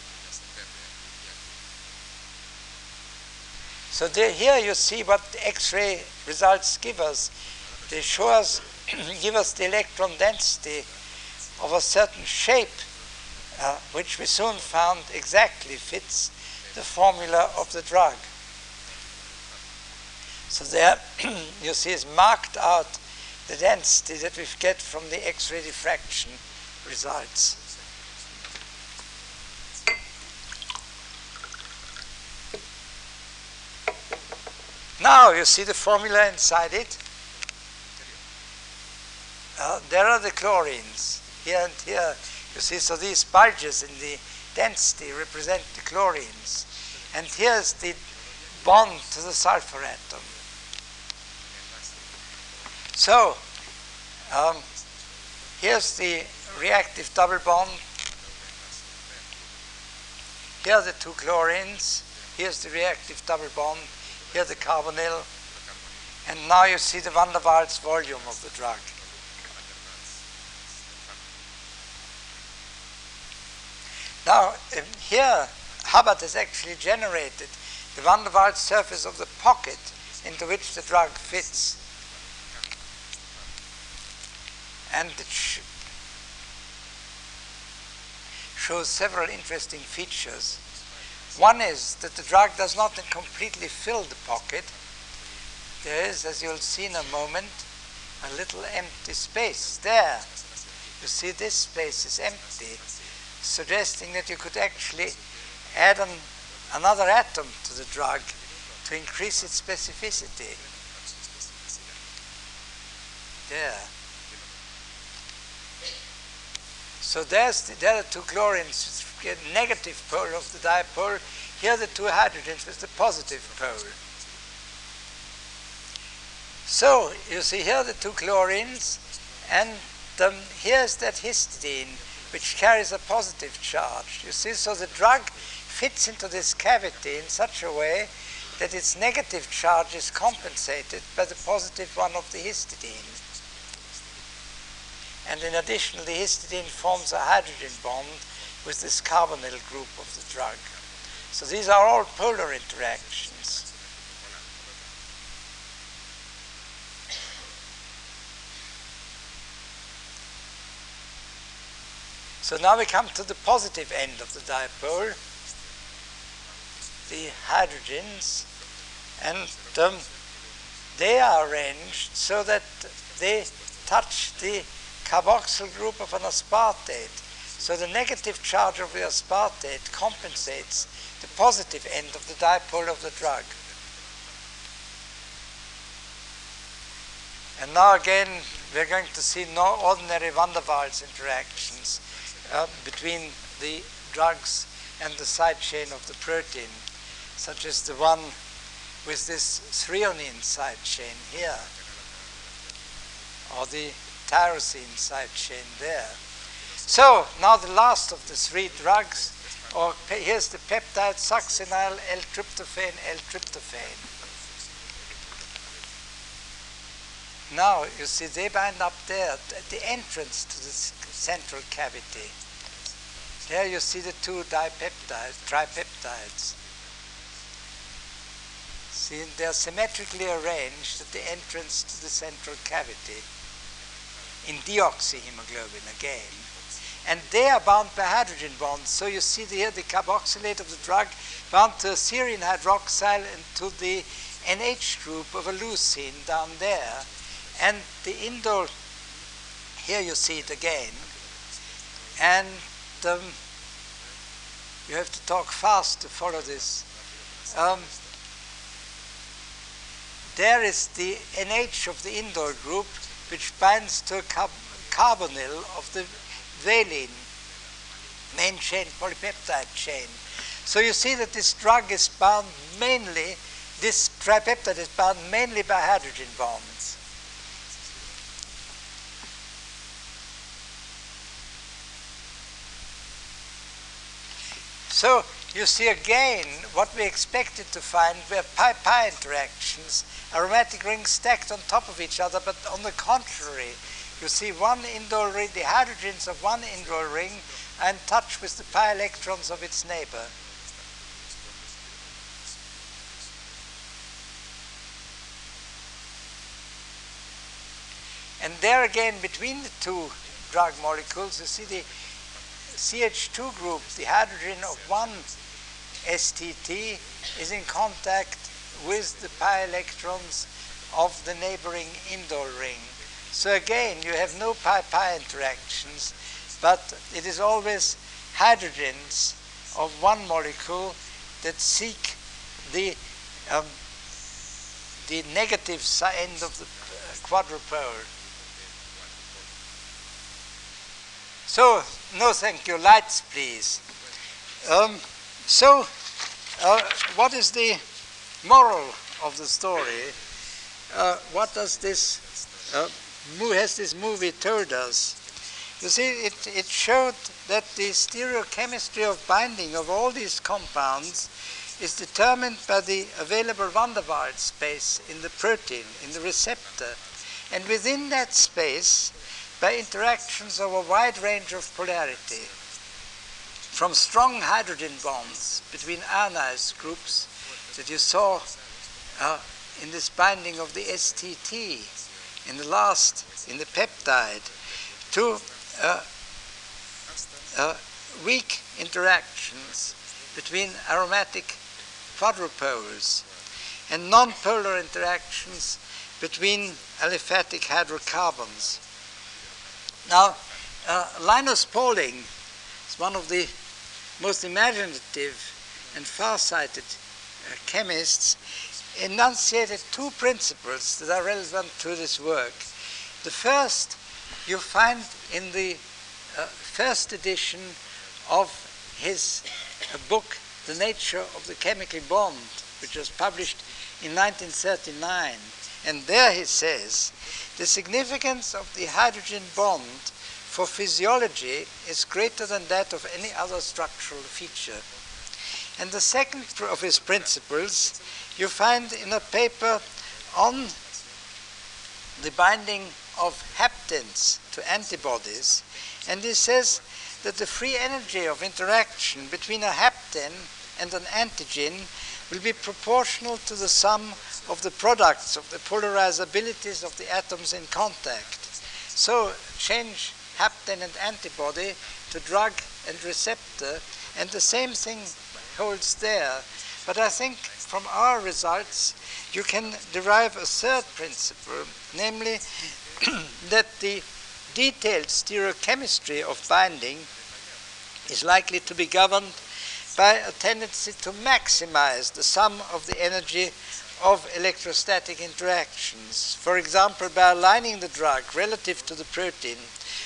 So there, here you see what X-ray results give us. They show us, give us the electron density of a certain shape, uh, which we soon found exactly fits the formula of the drug. So there you see is marked out the density that we get from the X-ray diffraction results. Now you see the formula inside it. Uh, there are the chlorines here and here. You see, so these bulges in the density represent the chlorines. And here's the bond to the sulfur atom. So, um, here's the reactive double bond. Here are the two chlorines. Here's the reactive double bond. Here the carbonyl. And now you see the van der Waals volume of the drug. Now, um, here Hubbard has actually generated the van der Waals surface of the pocket into which the drug fits. And it sh shows several interesting features. One is that the drug does not completely fill the pocket. There is, as you'll see in a moment, a little empty space there. You see this space is empty, suggesting that you could actually add an, another atom to the drug to increase its specificity. There. So there's the, there are two chlorines negative pole of the dipole. Here the two hydrogens with the positive pole. So you see here the two chlorines, and um, here's that histidine which carries a positive charge. You see, so the drug fits into this cavity in such a way that its negative charge is compensated by the positive one of the histidine. And in addition, the histidine forms a hydrogen bond with this carbonyl group of the drug. So these are all polar interactions. So now we come to the positive end of the dipole, the hydrogens, and um, they are arranged so that they touch the carboxyl group of an aspartate So the negative charge of the aspartate compensates the positive end of the dipole of the drug. And now again, we're going to see no ordinary van der Waals interactions uh, between the drugs and the side chain of the protein, such as the one with this threonine side chain here, or the tyrosine side chain there. So now the last of the three drugs, or here's the peptide succinyl L-tryptophan, L-tryptophan. Now, you see, they bind up there at the entrance to the central cavity. There you see the two dipeptides, tripeptides. See, they're symmetrically arranged at the entrance to the central cavity in deoxyhemoglobin again. And they are bound by hydrogen bonds. So you see here the carboxylate of the drug bound to a serine hydroxyl and to the NH group of a leucine down there. And the indole, here you see it again. And um, you have to talk fast to follow this. Um, there is the NH of the indole group, which binds to a carb carbonyl of the valine main chain polypeptide chain. So you see that this drug is bound mainly, this tripeptide is bound mainly by hydrogen bonds. So you see again what we expected to find were pi-pi interactions, aromatic rings stacked on top of each other, but on the contrary, you see one indole ring, the hydrogens of one indole ring and touch with the pi electrons of its neighbor. And there again, between the two drug molecules, you see the CH2 group, the hydrogen of one STT, is in contact with the pi electrons of the neighboring indole ring. So again, you have no pi-pi interactions, but it is always hydrogens of one molecule that seek the um, the negative end of the quadrupole. So, no thank you, lights please. Um, so, uh, what is the moral of the story? Uh, what does this, uh, has this movie told us? You see, it, it showed that the stereochemistry of binding of all these compounds is determined by the available van der Waals space in the protein, in the receptor. And within that space, by interactions of a wide range of polarity, from strong hydrogen bonds between ionized groups that you saw uh, in this binding of the STT in the last, in the peptide, to uh, uh, weak interactions between aromatic quadrupoles and nonpolar interactions between aliphatic hydrocarbons. Now, uh, Linus Pauling is one of the most imaginative and far-sighted uh, chemists, enunciated two principles that are relevant to this work. The first you find in the uh, first edition of his uh, book, The Nature of the Chemical Bond, which was published in 1939. And there he says, the significance of the hydrogen bond for physiology is greater than that of any other structural feature. And the second of his principles you find in a paper on the binding of haptens to antibodies. And he says that the free energy of interaction between a hapten and an antigen will be proportional to the sum of the products of the polarizabilities of the atoms in contact. So change hapten and antibody to drug and receptor, and the same thing holds there. But I think from our results, you can derive a third principle, namely that the detailed stereochemistry of binding is likely to be governed by a tendency to maximize the sum of the energy of electrostatic interactions. For example, by aligning the drug relative to the protein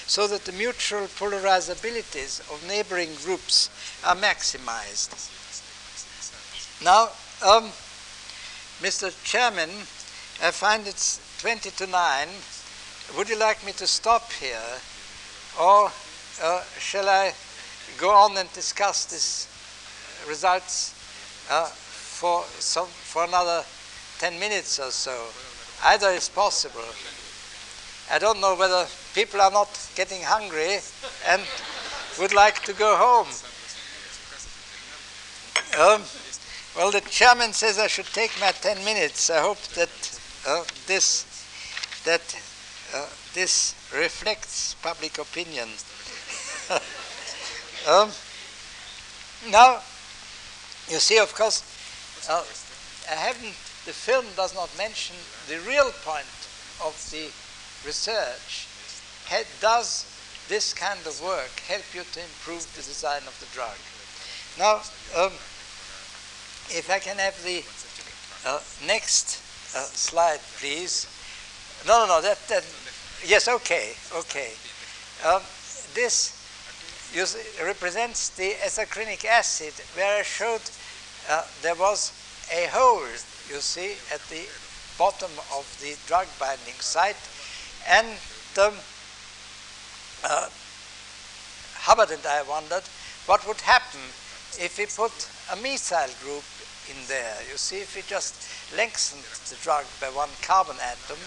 so that the mutual polarizabilities of neighboring groups are maximized. Now, um, Mr. Chairman, I find it's 20 to 9. Would you like me to stop here? Or uh, shall I go on and discuss these results uh, for, some, for another 10 minutes or so? Either is possible. I don't know whether people are not getting hungry and would like to go home. Um, well, the chairman says I should take my 10 minutes. I hope that uh, this that uh, this reflects public opinion. um, now, you see, of course, uh, I haven't. The film does not mention the real point of the research. does this kind of work help you to improve the design of the drug? Now. Um, if I can have the uh, next uh, slide, please. No, no, no, that, that yes, okay, okay. Um, this represents the ethacrynic acid, where I showed uh, there was a hole, you see, at the bottom of the drug binding site, and um, Hubbard and I wondered what would happen if we put a methyl group in there. You see, if we just lengthen the drug by one carbon atom,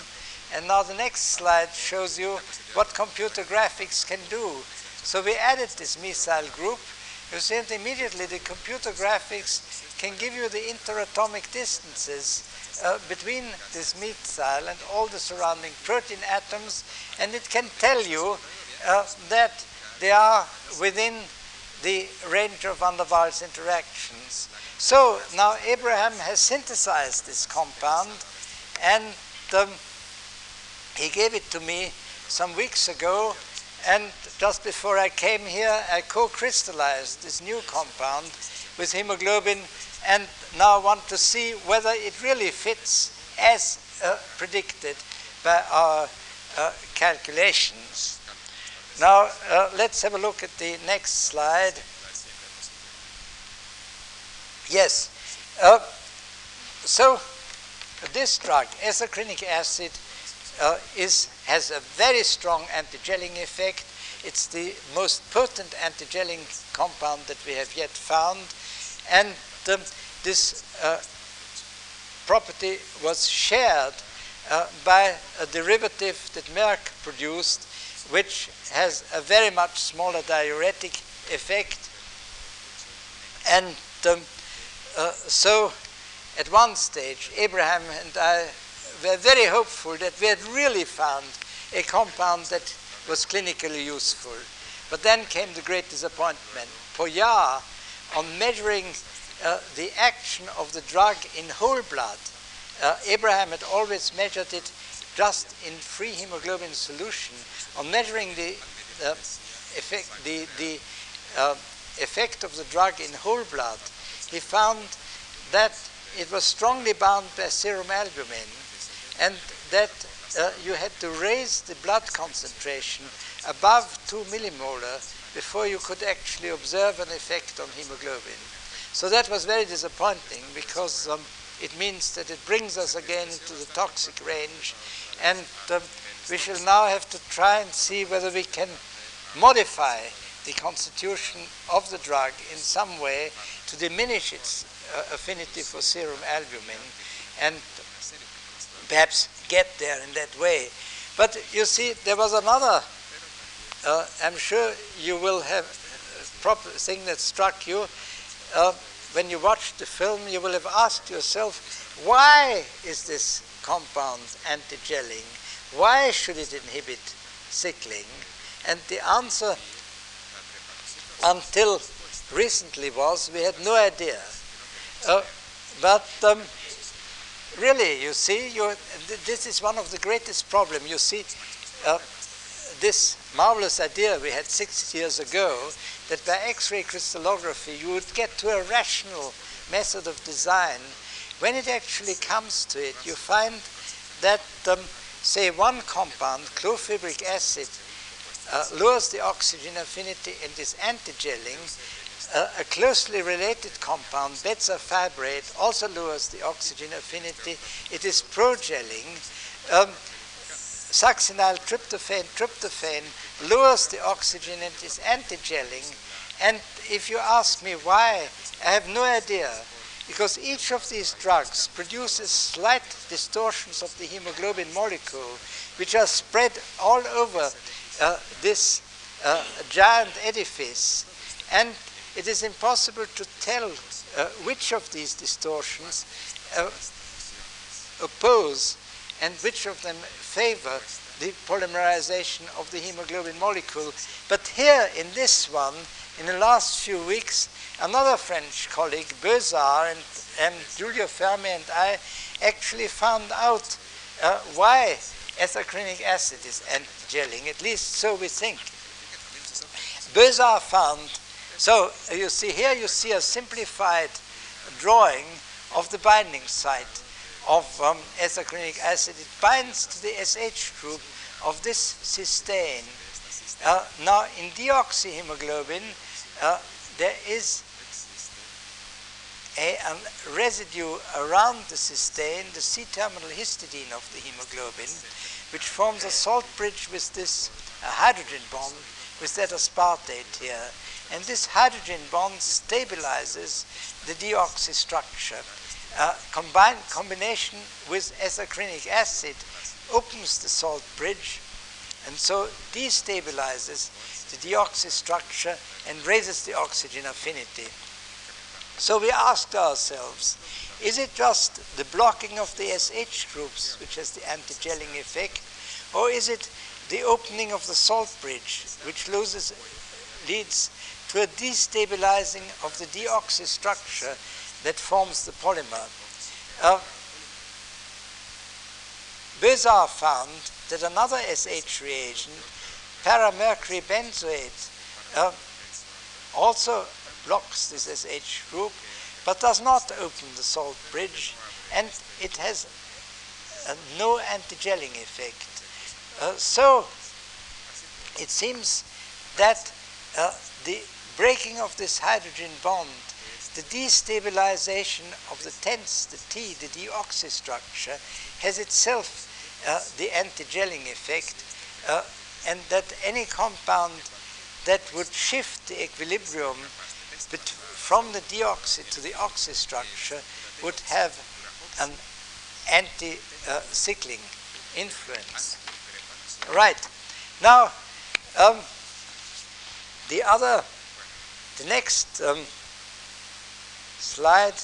and now the next slide shows you what computer graphics can do. So we added this methyl group. You see, and immediately the computer graphics can give you the interatomic distances uh, between this methyl and all the surrounding protein atoms, and it can tell you uh, that they are within the range of van der Waals interactions. So now Abraham has synthesized this compound and um, he gave it to me some weeks ago and just before I came here I co-crystallized this new compound with hemoglobin and now want to see whether it really fits as uh, predicted by our uh, calculations. Now uh, let's have a look at the next slide. Yes. Uh, so this drug, ethacrynic acid, uh, is, has a very strong anti-gelling effect. It's the most potent anti-gelling compound that we have yet found. And um, this uh, property was shared uh, by a derivative that Merck produced, which has a very much smaller diuretic effect. And um, uh, so, at one stage, Abraham and I were very hopeful that we had really found a compound that was clinically useful. But then came the great disappointment. Poyar, on measuring uh, the action of the drug in whole blood, uh, Abraham had always measured it just in free hemoglobin solution. On measuring the uh, effect, the, the uh, effect of the drug in whole blood, he found that it was strongly bound by serum albumin and that uh, you had to raise the blood concentration above 2 millimolar before you could actually observe an effect on hemoglobin. So that was very disappointing because um, it means that it brings us again into the toxic range and um, we shall now have to try and see whether we can modify the constitution of the drug in some way to diminish its uh, affinity for serum albumin and perhaps get there in that way. But you see, there was another, uh, I'm sure you will have a proper thing that struck you. Uh, when you watched the film, you will have asked yourself, why is this compound anti-gelling? Why should it inhibit sickling? And the answer until recently was we had no idea. Uh, but um, really, you see, this is one of the greatest problems. You see, uh, this marvelous idea we had six years ago that by X-ray crystallography you would get to a rational method of design, when it actually comes to it, you find that, um, say, one compound, clofibric acid, uh, lowers the oxygen affinity and is antigelling. Uh, a closely related compound, bezafibrate, also lowers the oxygen affinity. It is progelling. Um, succinyl tryptophan, tryptophan lowers the oxygen and is antigelling. And if you ask me why, I have no idea. Because each of these drugs produces slight distortions of the hemoglobin molecule, which are spread all over uh, this uh, giant edifice. And it is impossible to tell uh, which of these distortions uh, oppose and which of them favor the polymerization of the hemoglobin molecule. But here in this one, in the last few weeks, another French colleague, Beuzard, and, and Giulio Fermi and I actually found out uh, why ethacrynic acid is anti-gelling, at least so we think. Beuzard found, so you see here you see a simplified drawing of the binding site of um, acid. It binds to the SH group of this cysteine. Uh, now in deoxyhemoglobin, uh, there is a, residue around the cysteine, the C-terminal histidine of the hemoglobin, which forms a salt bridge with this hydrogen bond with that aspartate here. And this hydrogen bond stabilizes the deoxy structure. Uh, combine, combination with ethacrynic acid opens the salt bridge and so destabilizes the deoxy structure and raises the oxygen affinity. So we asked ourselves, is it just the blocking of the SH groups which has the anti-gelling effect, or is it the opening of the salt bridge which loses, leads to a destabilizing of the deoxy structure that forms the polymer? Uh, Beuzard found that another SH reagent, paramercury benzoate, uh, also blocks this SH group, but does not open the salt bridge, and it has uh, no anti-gelling effect. Uh, so it seems that uh, the breaking of this hydrogen bond, the destabilization of the TENS, the T, the deoxy structure, has itself uh, the anti-gelling effect, uh, and that any compound that would shift the equilibrium from the deoxy to the oxy structure would have an anti-cycling influence. Right. Now, um, the other, the next um, slide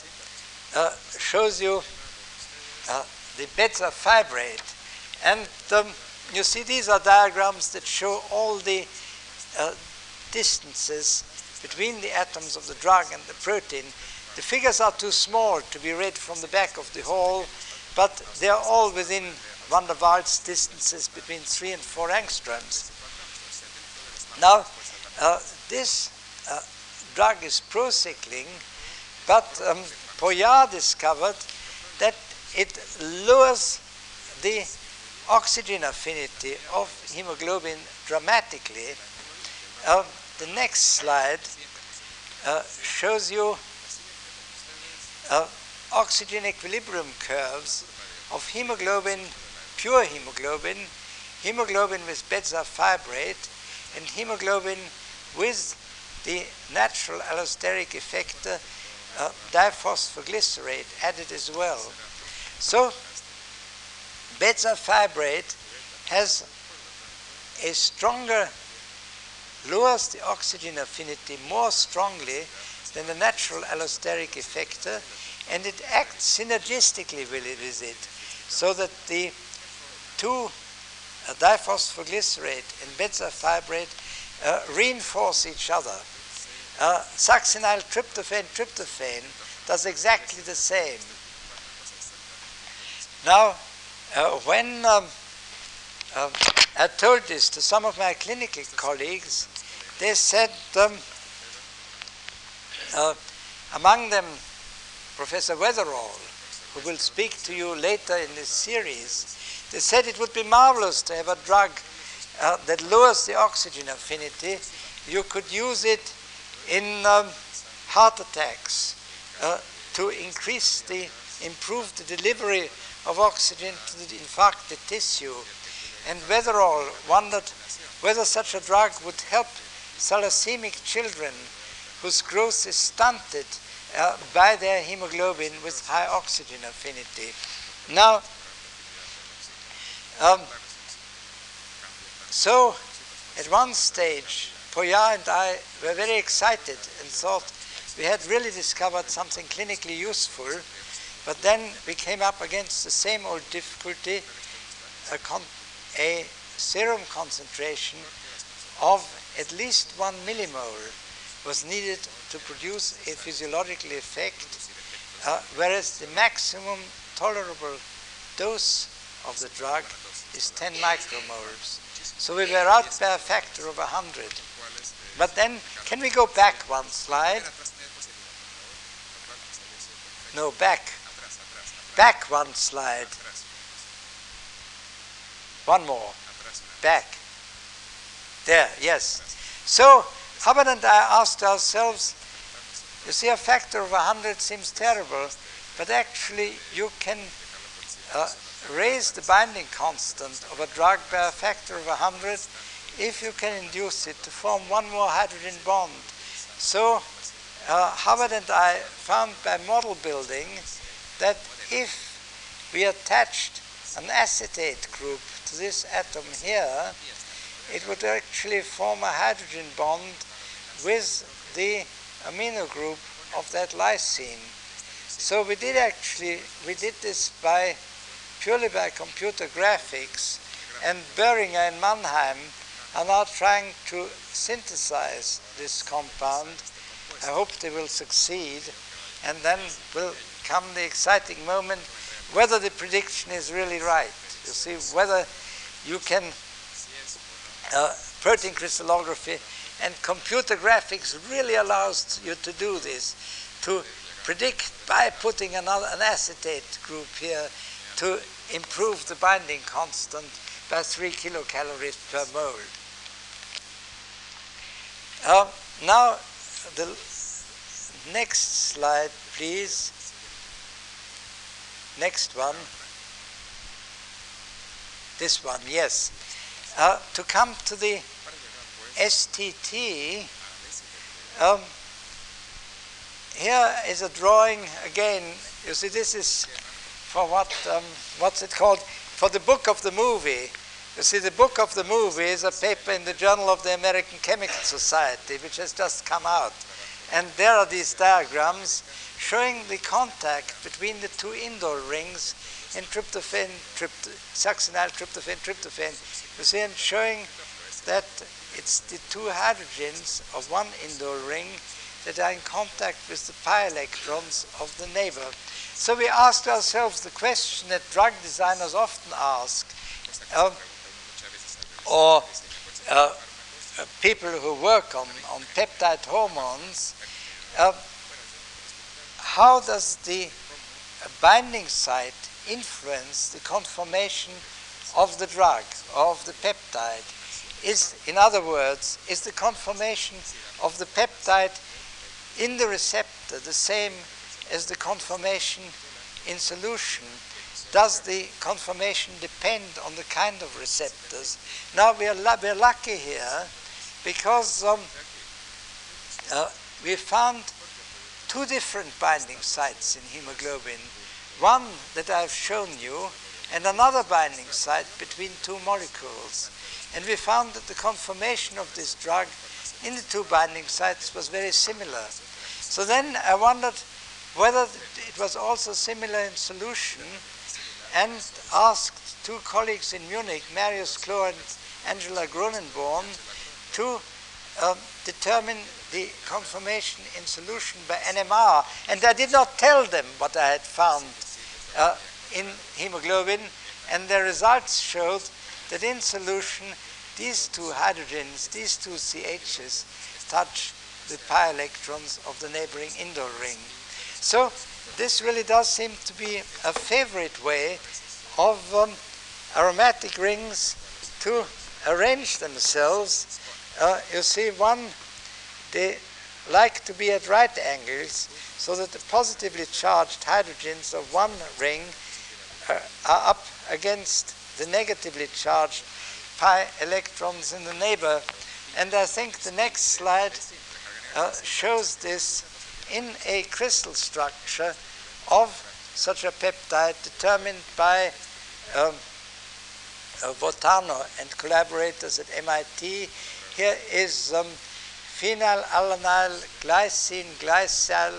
uh, shows you uh, the bezafibrate. And um, you see these are diagrams that show all the uh, distances between the atoms of the drug and the protein. The figures are too small to be read from the back of the hall, but they are all within van der Waals distances between 3 and 4 angstroms. Now, uh, this uh, drug is procycling, but um, discovered that it lowers the oxygen affinity of hemoglobin dramatically. Uh, the next slide uh, shows you uh, oxygen equilibrium curves of hemoglobin, pure hemoglobin, hemoglobin with beta fibrate, and hemoglobin with the natural allosteric effector uh, diphosphoglycerate added as well. So, bezafibrate has a stronger lowers the oxygen affinity more strongly than the natural allosteric effector, and it acts synergistically with it, so that the two uh, diphosphoglycerate and bezafibrate uh, reinforce each other. Uh, succinyl tryptophan tryptophan does exactly the same. Now, uh, when um, uh, I told this to some of my clinical colleagues. They said, um, uh, among them, Professor Weatherall, who will speak to you later in this series, they said it would be marvelous to have a drug uh, that lowers the oxygen affinity. You could use it in um, heart attacks uh, to increase the, improve the delivery of oxygen to the infarcted tissue. And Weatherall wondered whether such a drug would help thalassemic children whose growth is stunted uh, by their hemoglobin with high oxygen affinity. Now, um, so at one stage, Poya and I were very excited and thought we had really discovered something clinically useful, but then we came up against the same old difficulty, a, a serum concentration of at least one millimole was needed to produce a physiological effect, uh, whereas the maximum tolerable dose of the drug is 10 micromoles. So we were out by a factor of 100. But then, can we go back one slide? No, back. Back one slide. One more. Back. There, yes. So, Hubbard and I asked ourselves, you see, a factor of 100 seems terrible, but actually you can uh, raise the binding constant of a drug by a factor of 100 if you can induce it to form one more hydrogen bond. So uh, Hubbard and I found by model building that if we attached an acetate group to this atom here, it would actually form a hydrogen bond with the amino group of that lysine. So we did actually, we did this by purely by computer graphics, and Boehringer and Mannheim are now trying to synthesize this compound. I hope they will succeed, and then will come the exciting moment whether the prediction is really right. You see, whether you can, uh, protein crystallography and computer graphics really allows you to do this, to predict by putting another, an acetate group here to improve the binding constant by 3 kilocalories per mole. Uh, now, the next slide, please. Next one. This one, yes. Uh, to come to the STT, um, here is a drawing again. You see, this is for what, um, what's it called? For the book of the movie. You see, the book of the movie is a paper in the Journal of the American Chemical Society, which has just come out. And there are these diagrams showing the contact between the two indole rings in tryptophan, trypt- succinyl tryptophan, tryptophan. You see, and showing that it's the two hydrogens of one indole ring that are in contact with the pi electrons of the neighbor. So we asked ourselves the question that drug designers often ask, uh, or uh, uh, people who work on, on peptide hormones, uh, how does the binding site influence the conformation of the drug, of the peptide? Is, in other words, is the conformation of the peptide in the receptor the same as the conformation in solution? Does the conformation depend on the kind of receptors? Now we are, we're lucky here because um, uh, we found two different binding sites in hemoglobin. One that I've shown you, and another binding site between two molecules. And we found that the conformation of this drug in the two binding sites was very similar. So then I wondered whether it was also similar in solution and asked two colleagues in Munich, Marius Klo and Angela Gronenborn, to um, determine the conformation in solution by NMR. And I did not tell them what I had found uh, in hemoglobin, and the results showed that in solution these two hydrogens, these two CHs, touch the pi electrons of the neighboring indole ring. So this really does seem to be a favorite way of um, aromatic rings to arrange themselves. Uh, you see, one, they like to be at right angles so that the positively charged hydrogens of one ring uh, are up against the negatively charged pi electrons in the neighbor. And I think the next slide uh, shows this in a crystal structure of such a peptide determined by um, uh, Bottano and collaborators at MIT. Here is um, phenylalanine glycine glycyl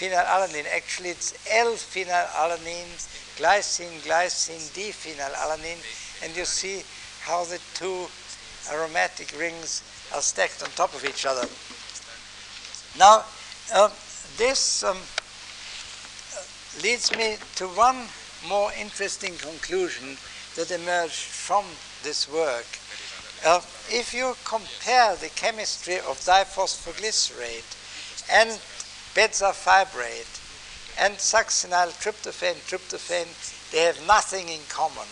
phenylalanine. Actually, it's L-phenylalanine, glycine, glycine, D-phenylalanine, and you see how the two aromatic rings are stacked on top of each other. Now, uh, this um, leads me to one more interesting conclusion that emerged from this work. Uh, if you compare the chemistry of diphosphoglycerate and bezafibrate and succinyl tryptophan, tryptophan, they have nothing in common.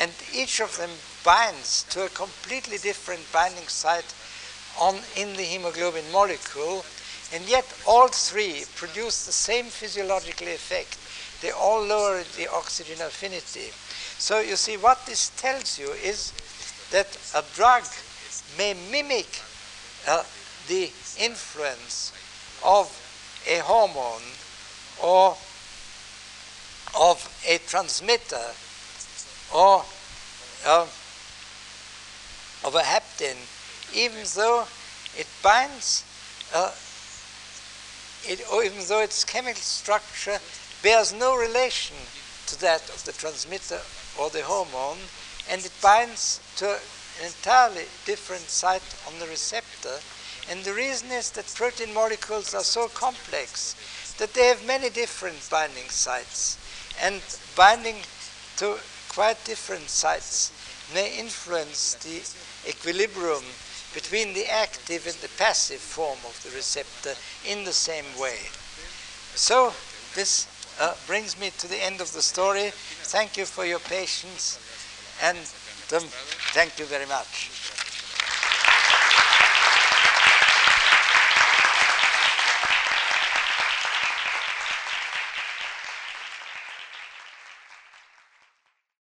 And each of them binds to a completely different binding site on, in the hemoglobin molecule, and yet all three produce the same physiological effect. They all lower the oxygen affinity. So you see, what this tells you is that a drug may mimic uh, the influence of a hormone or of a transmitter or uh, of a hapten, even though it binds, uh, it, even though its chemical structure bears no relation to that of the transmitter or the hormone, and it binds to an entirely different site on the receptor. And the reason is that protein molecules are so complex that they have many different binding sites. And binding to quite different sites may influence the equilibrium between the active and the passive form of the receptor in the same way. So, this uh, brings me to the end of the story. Thank you for your patience and um, thank you very much.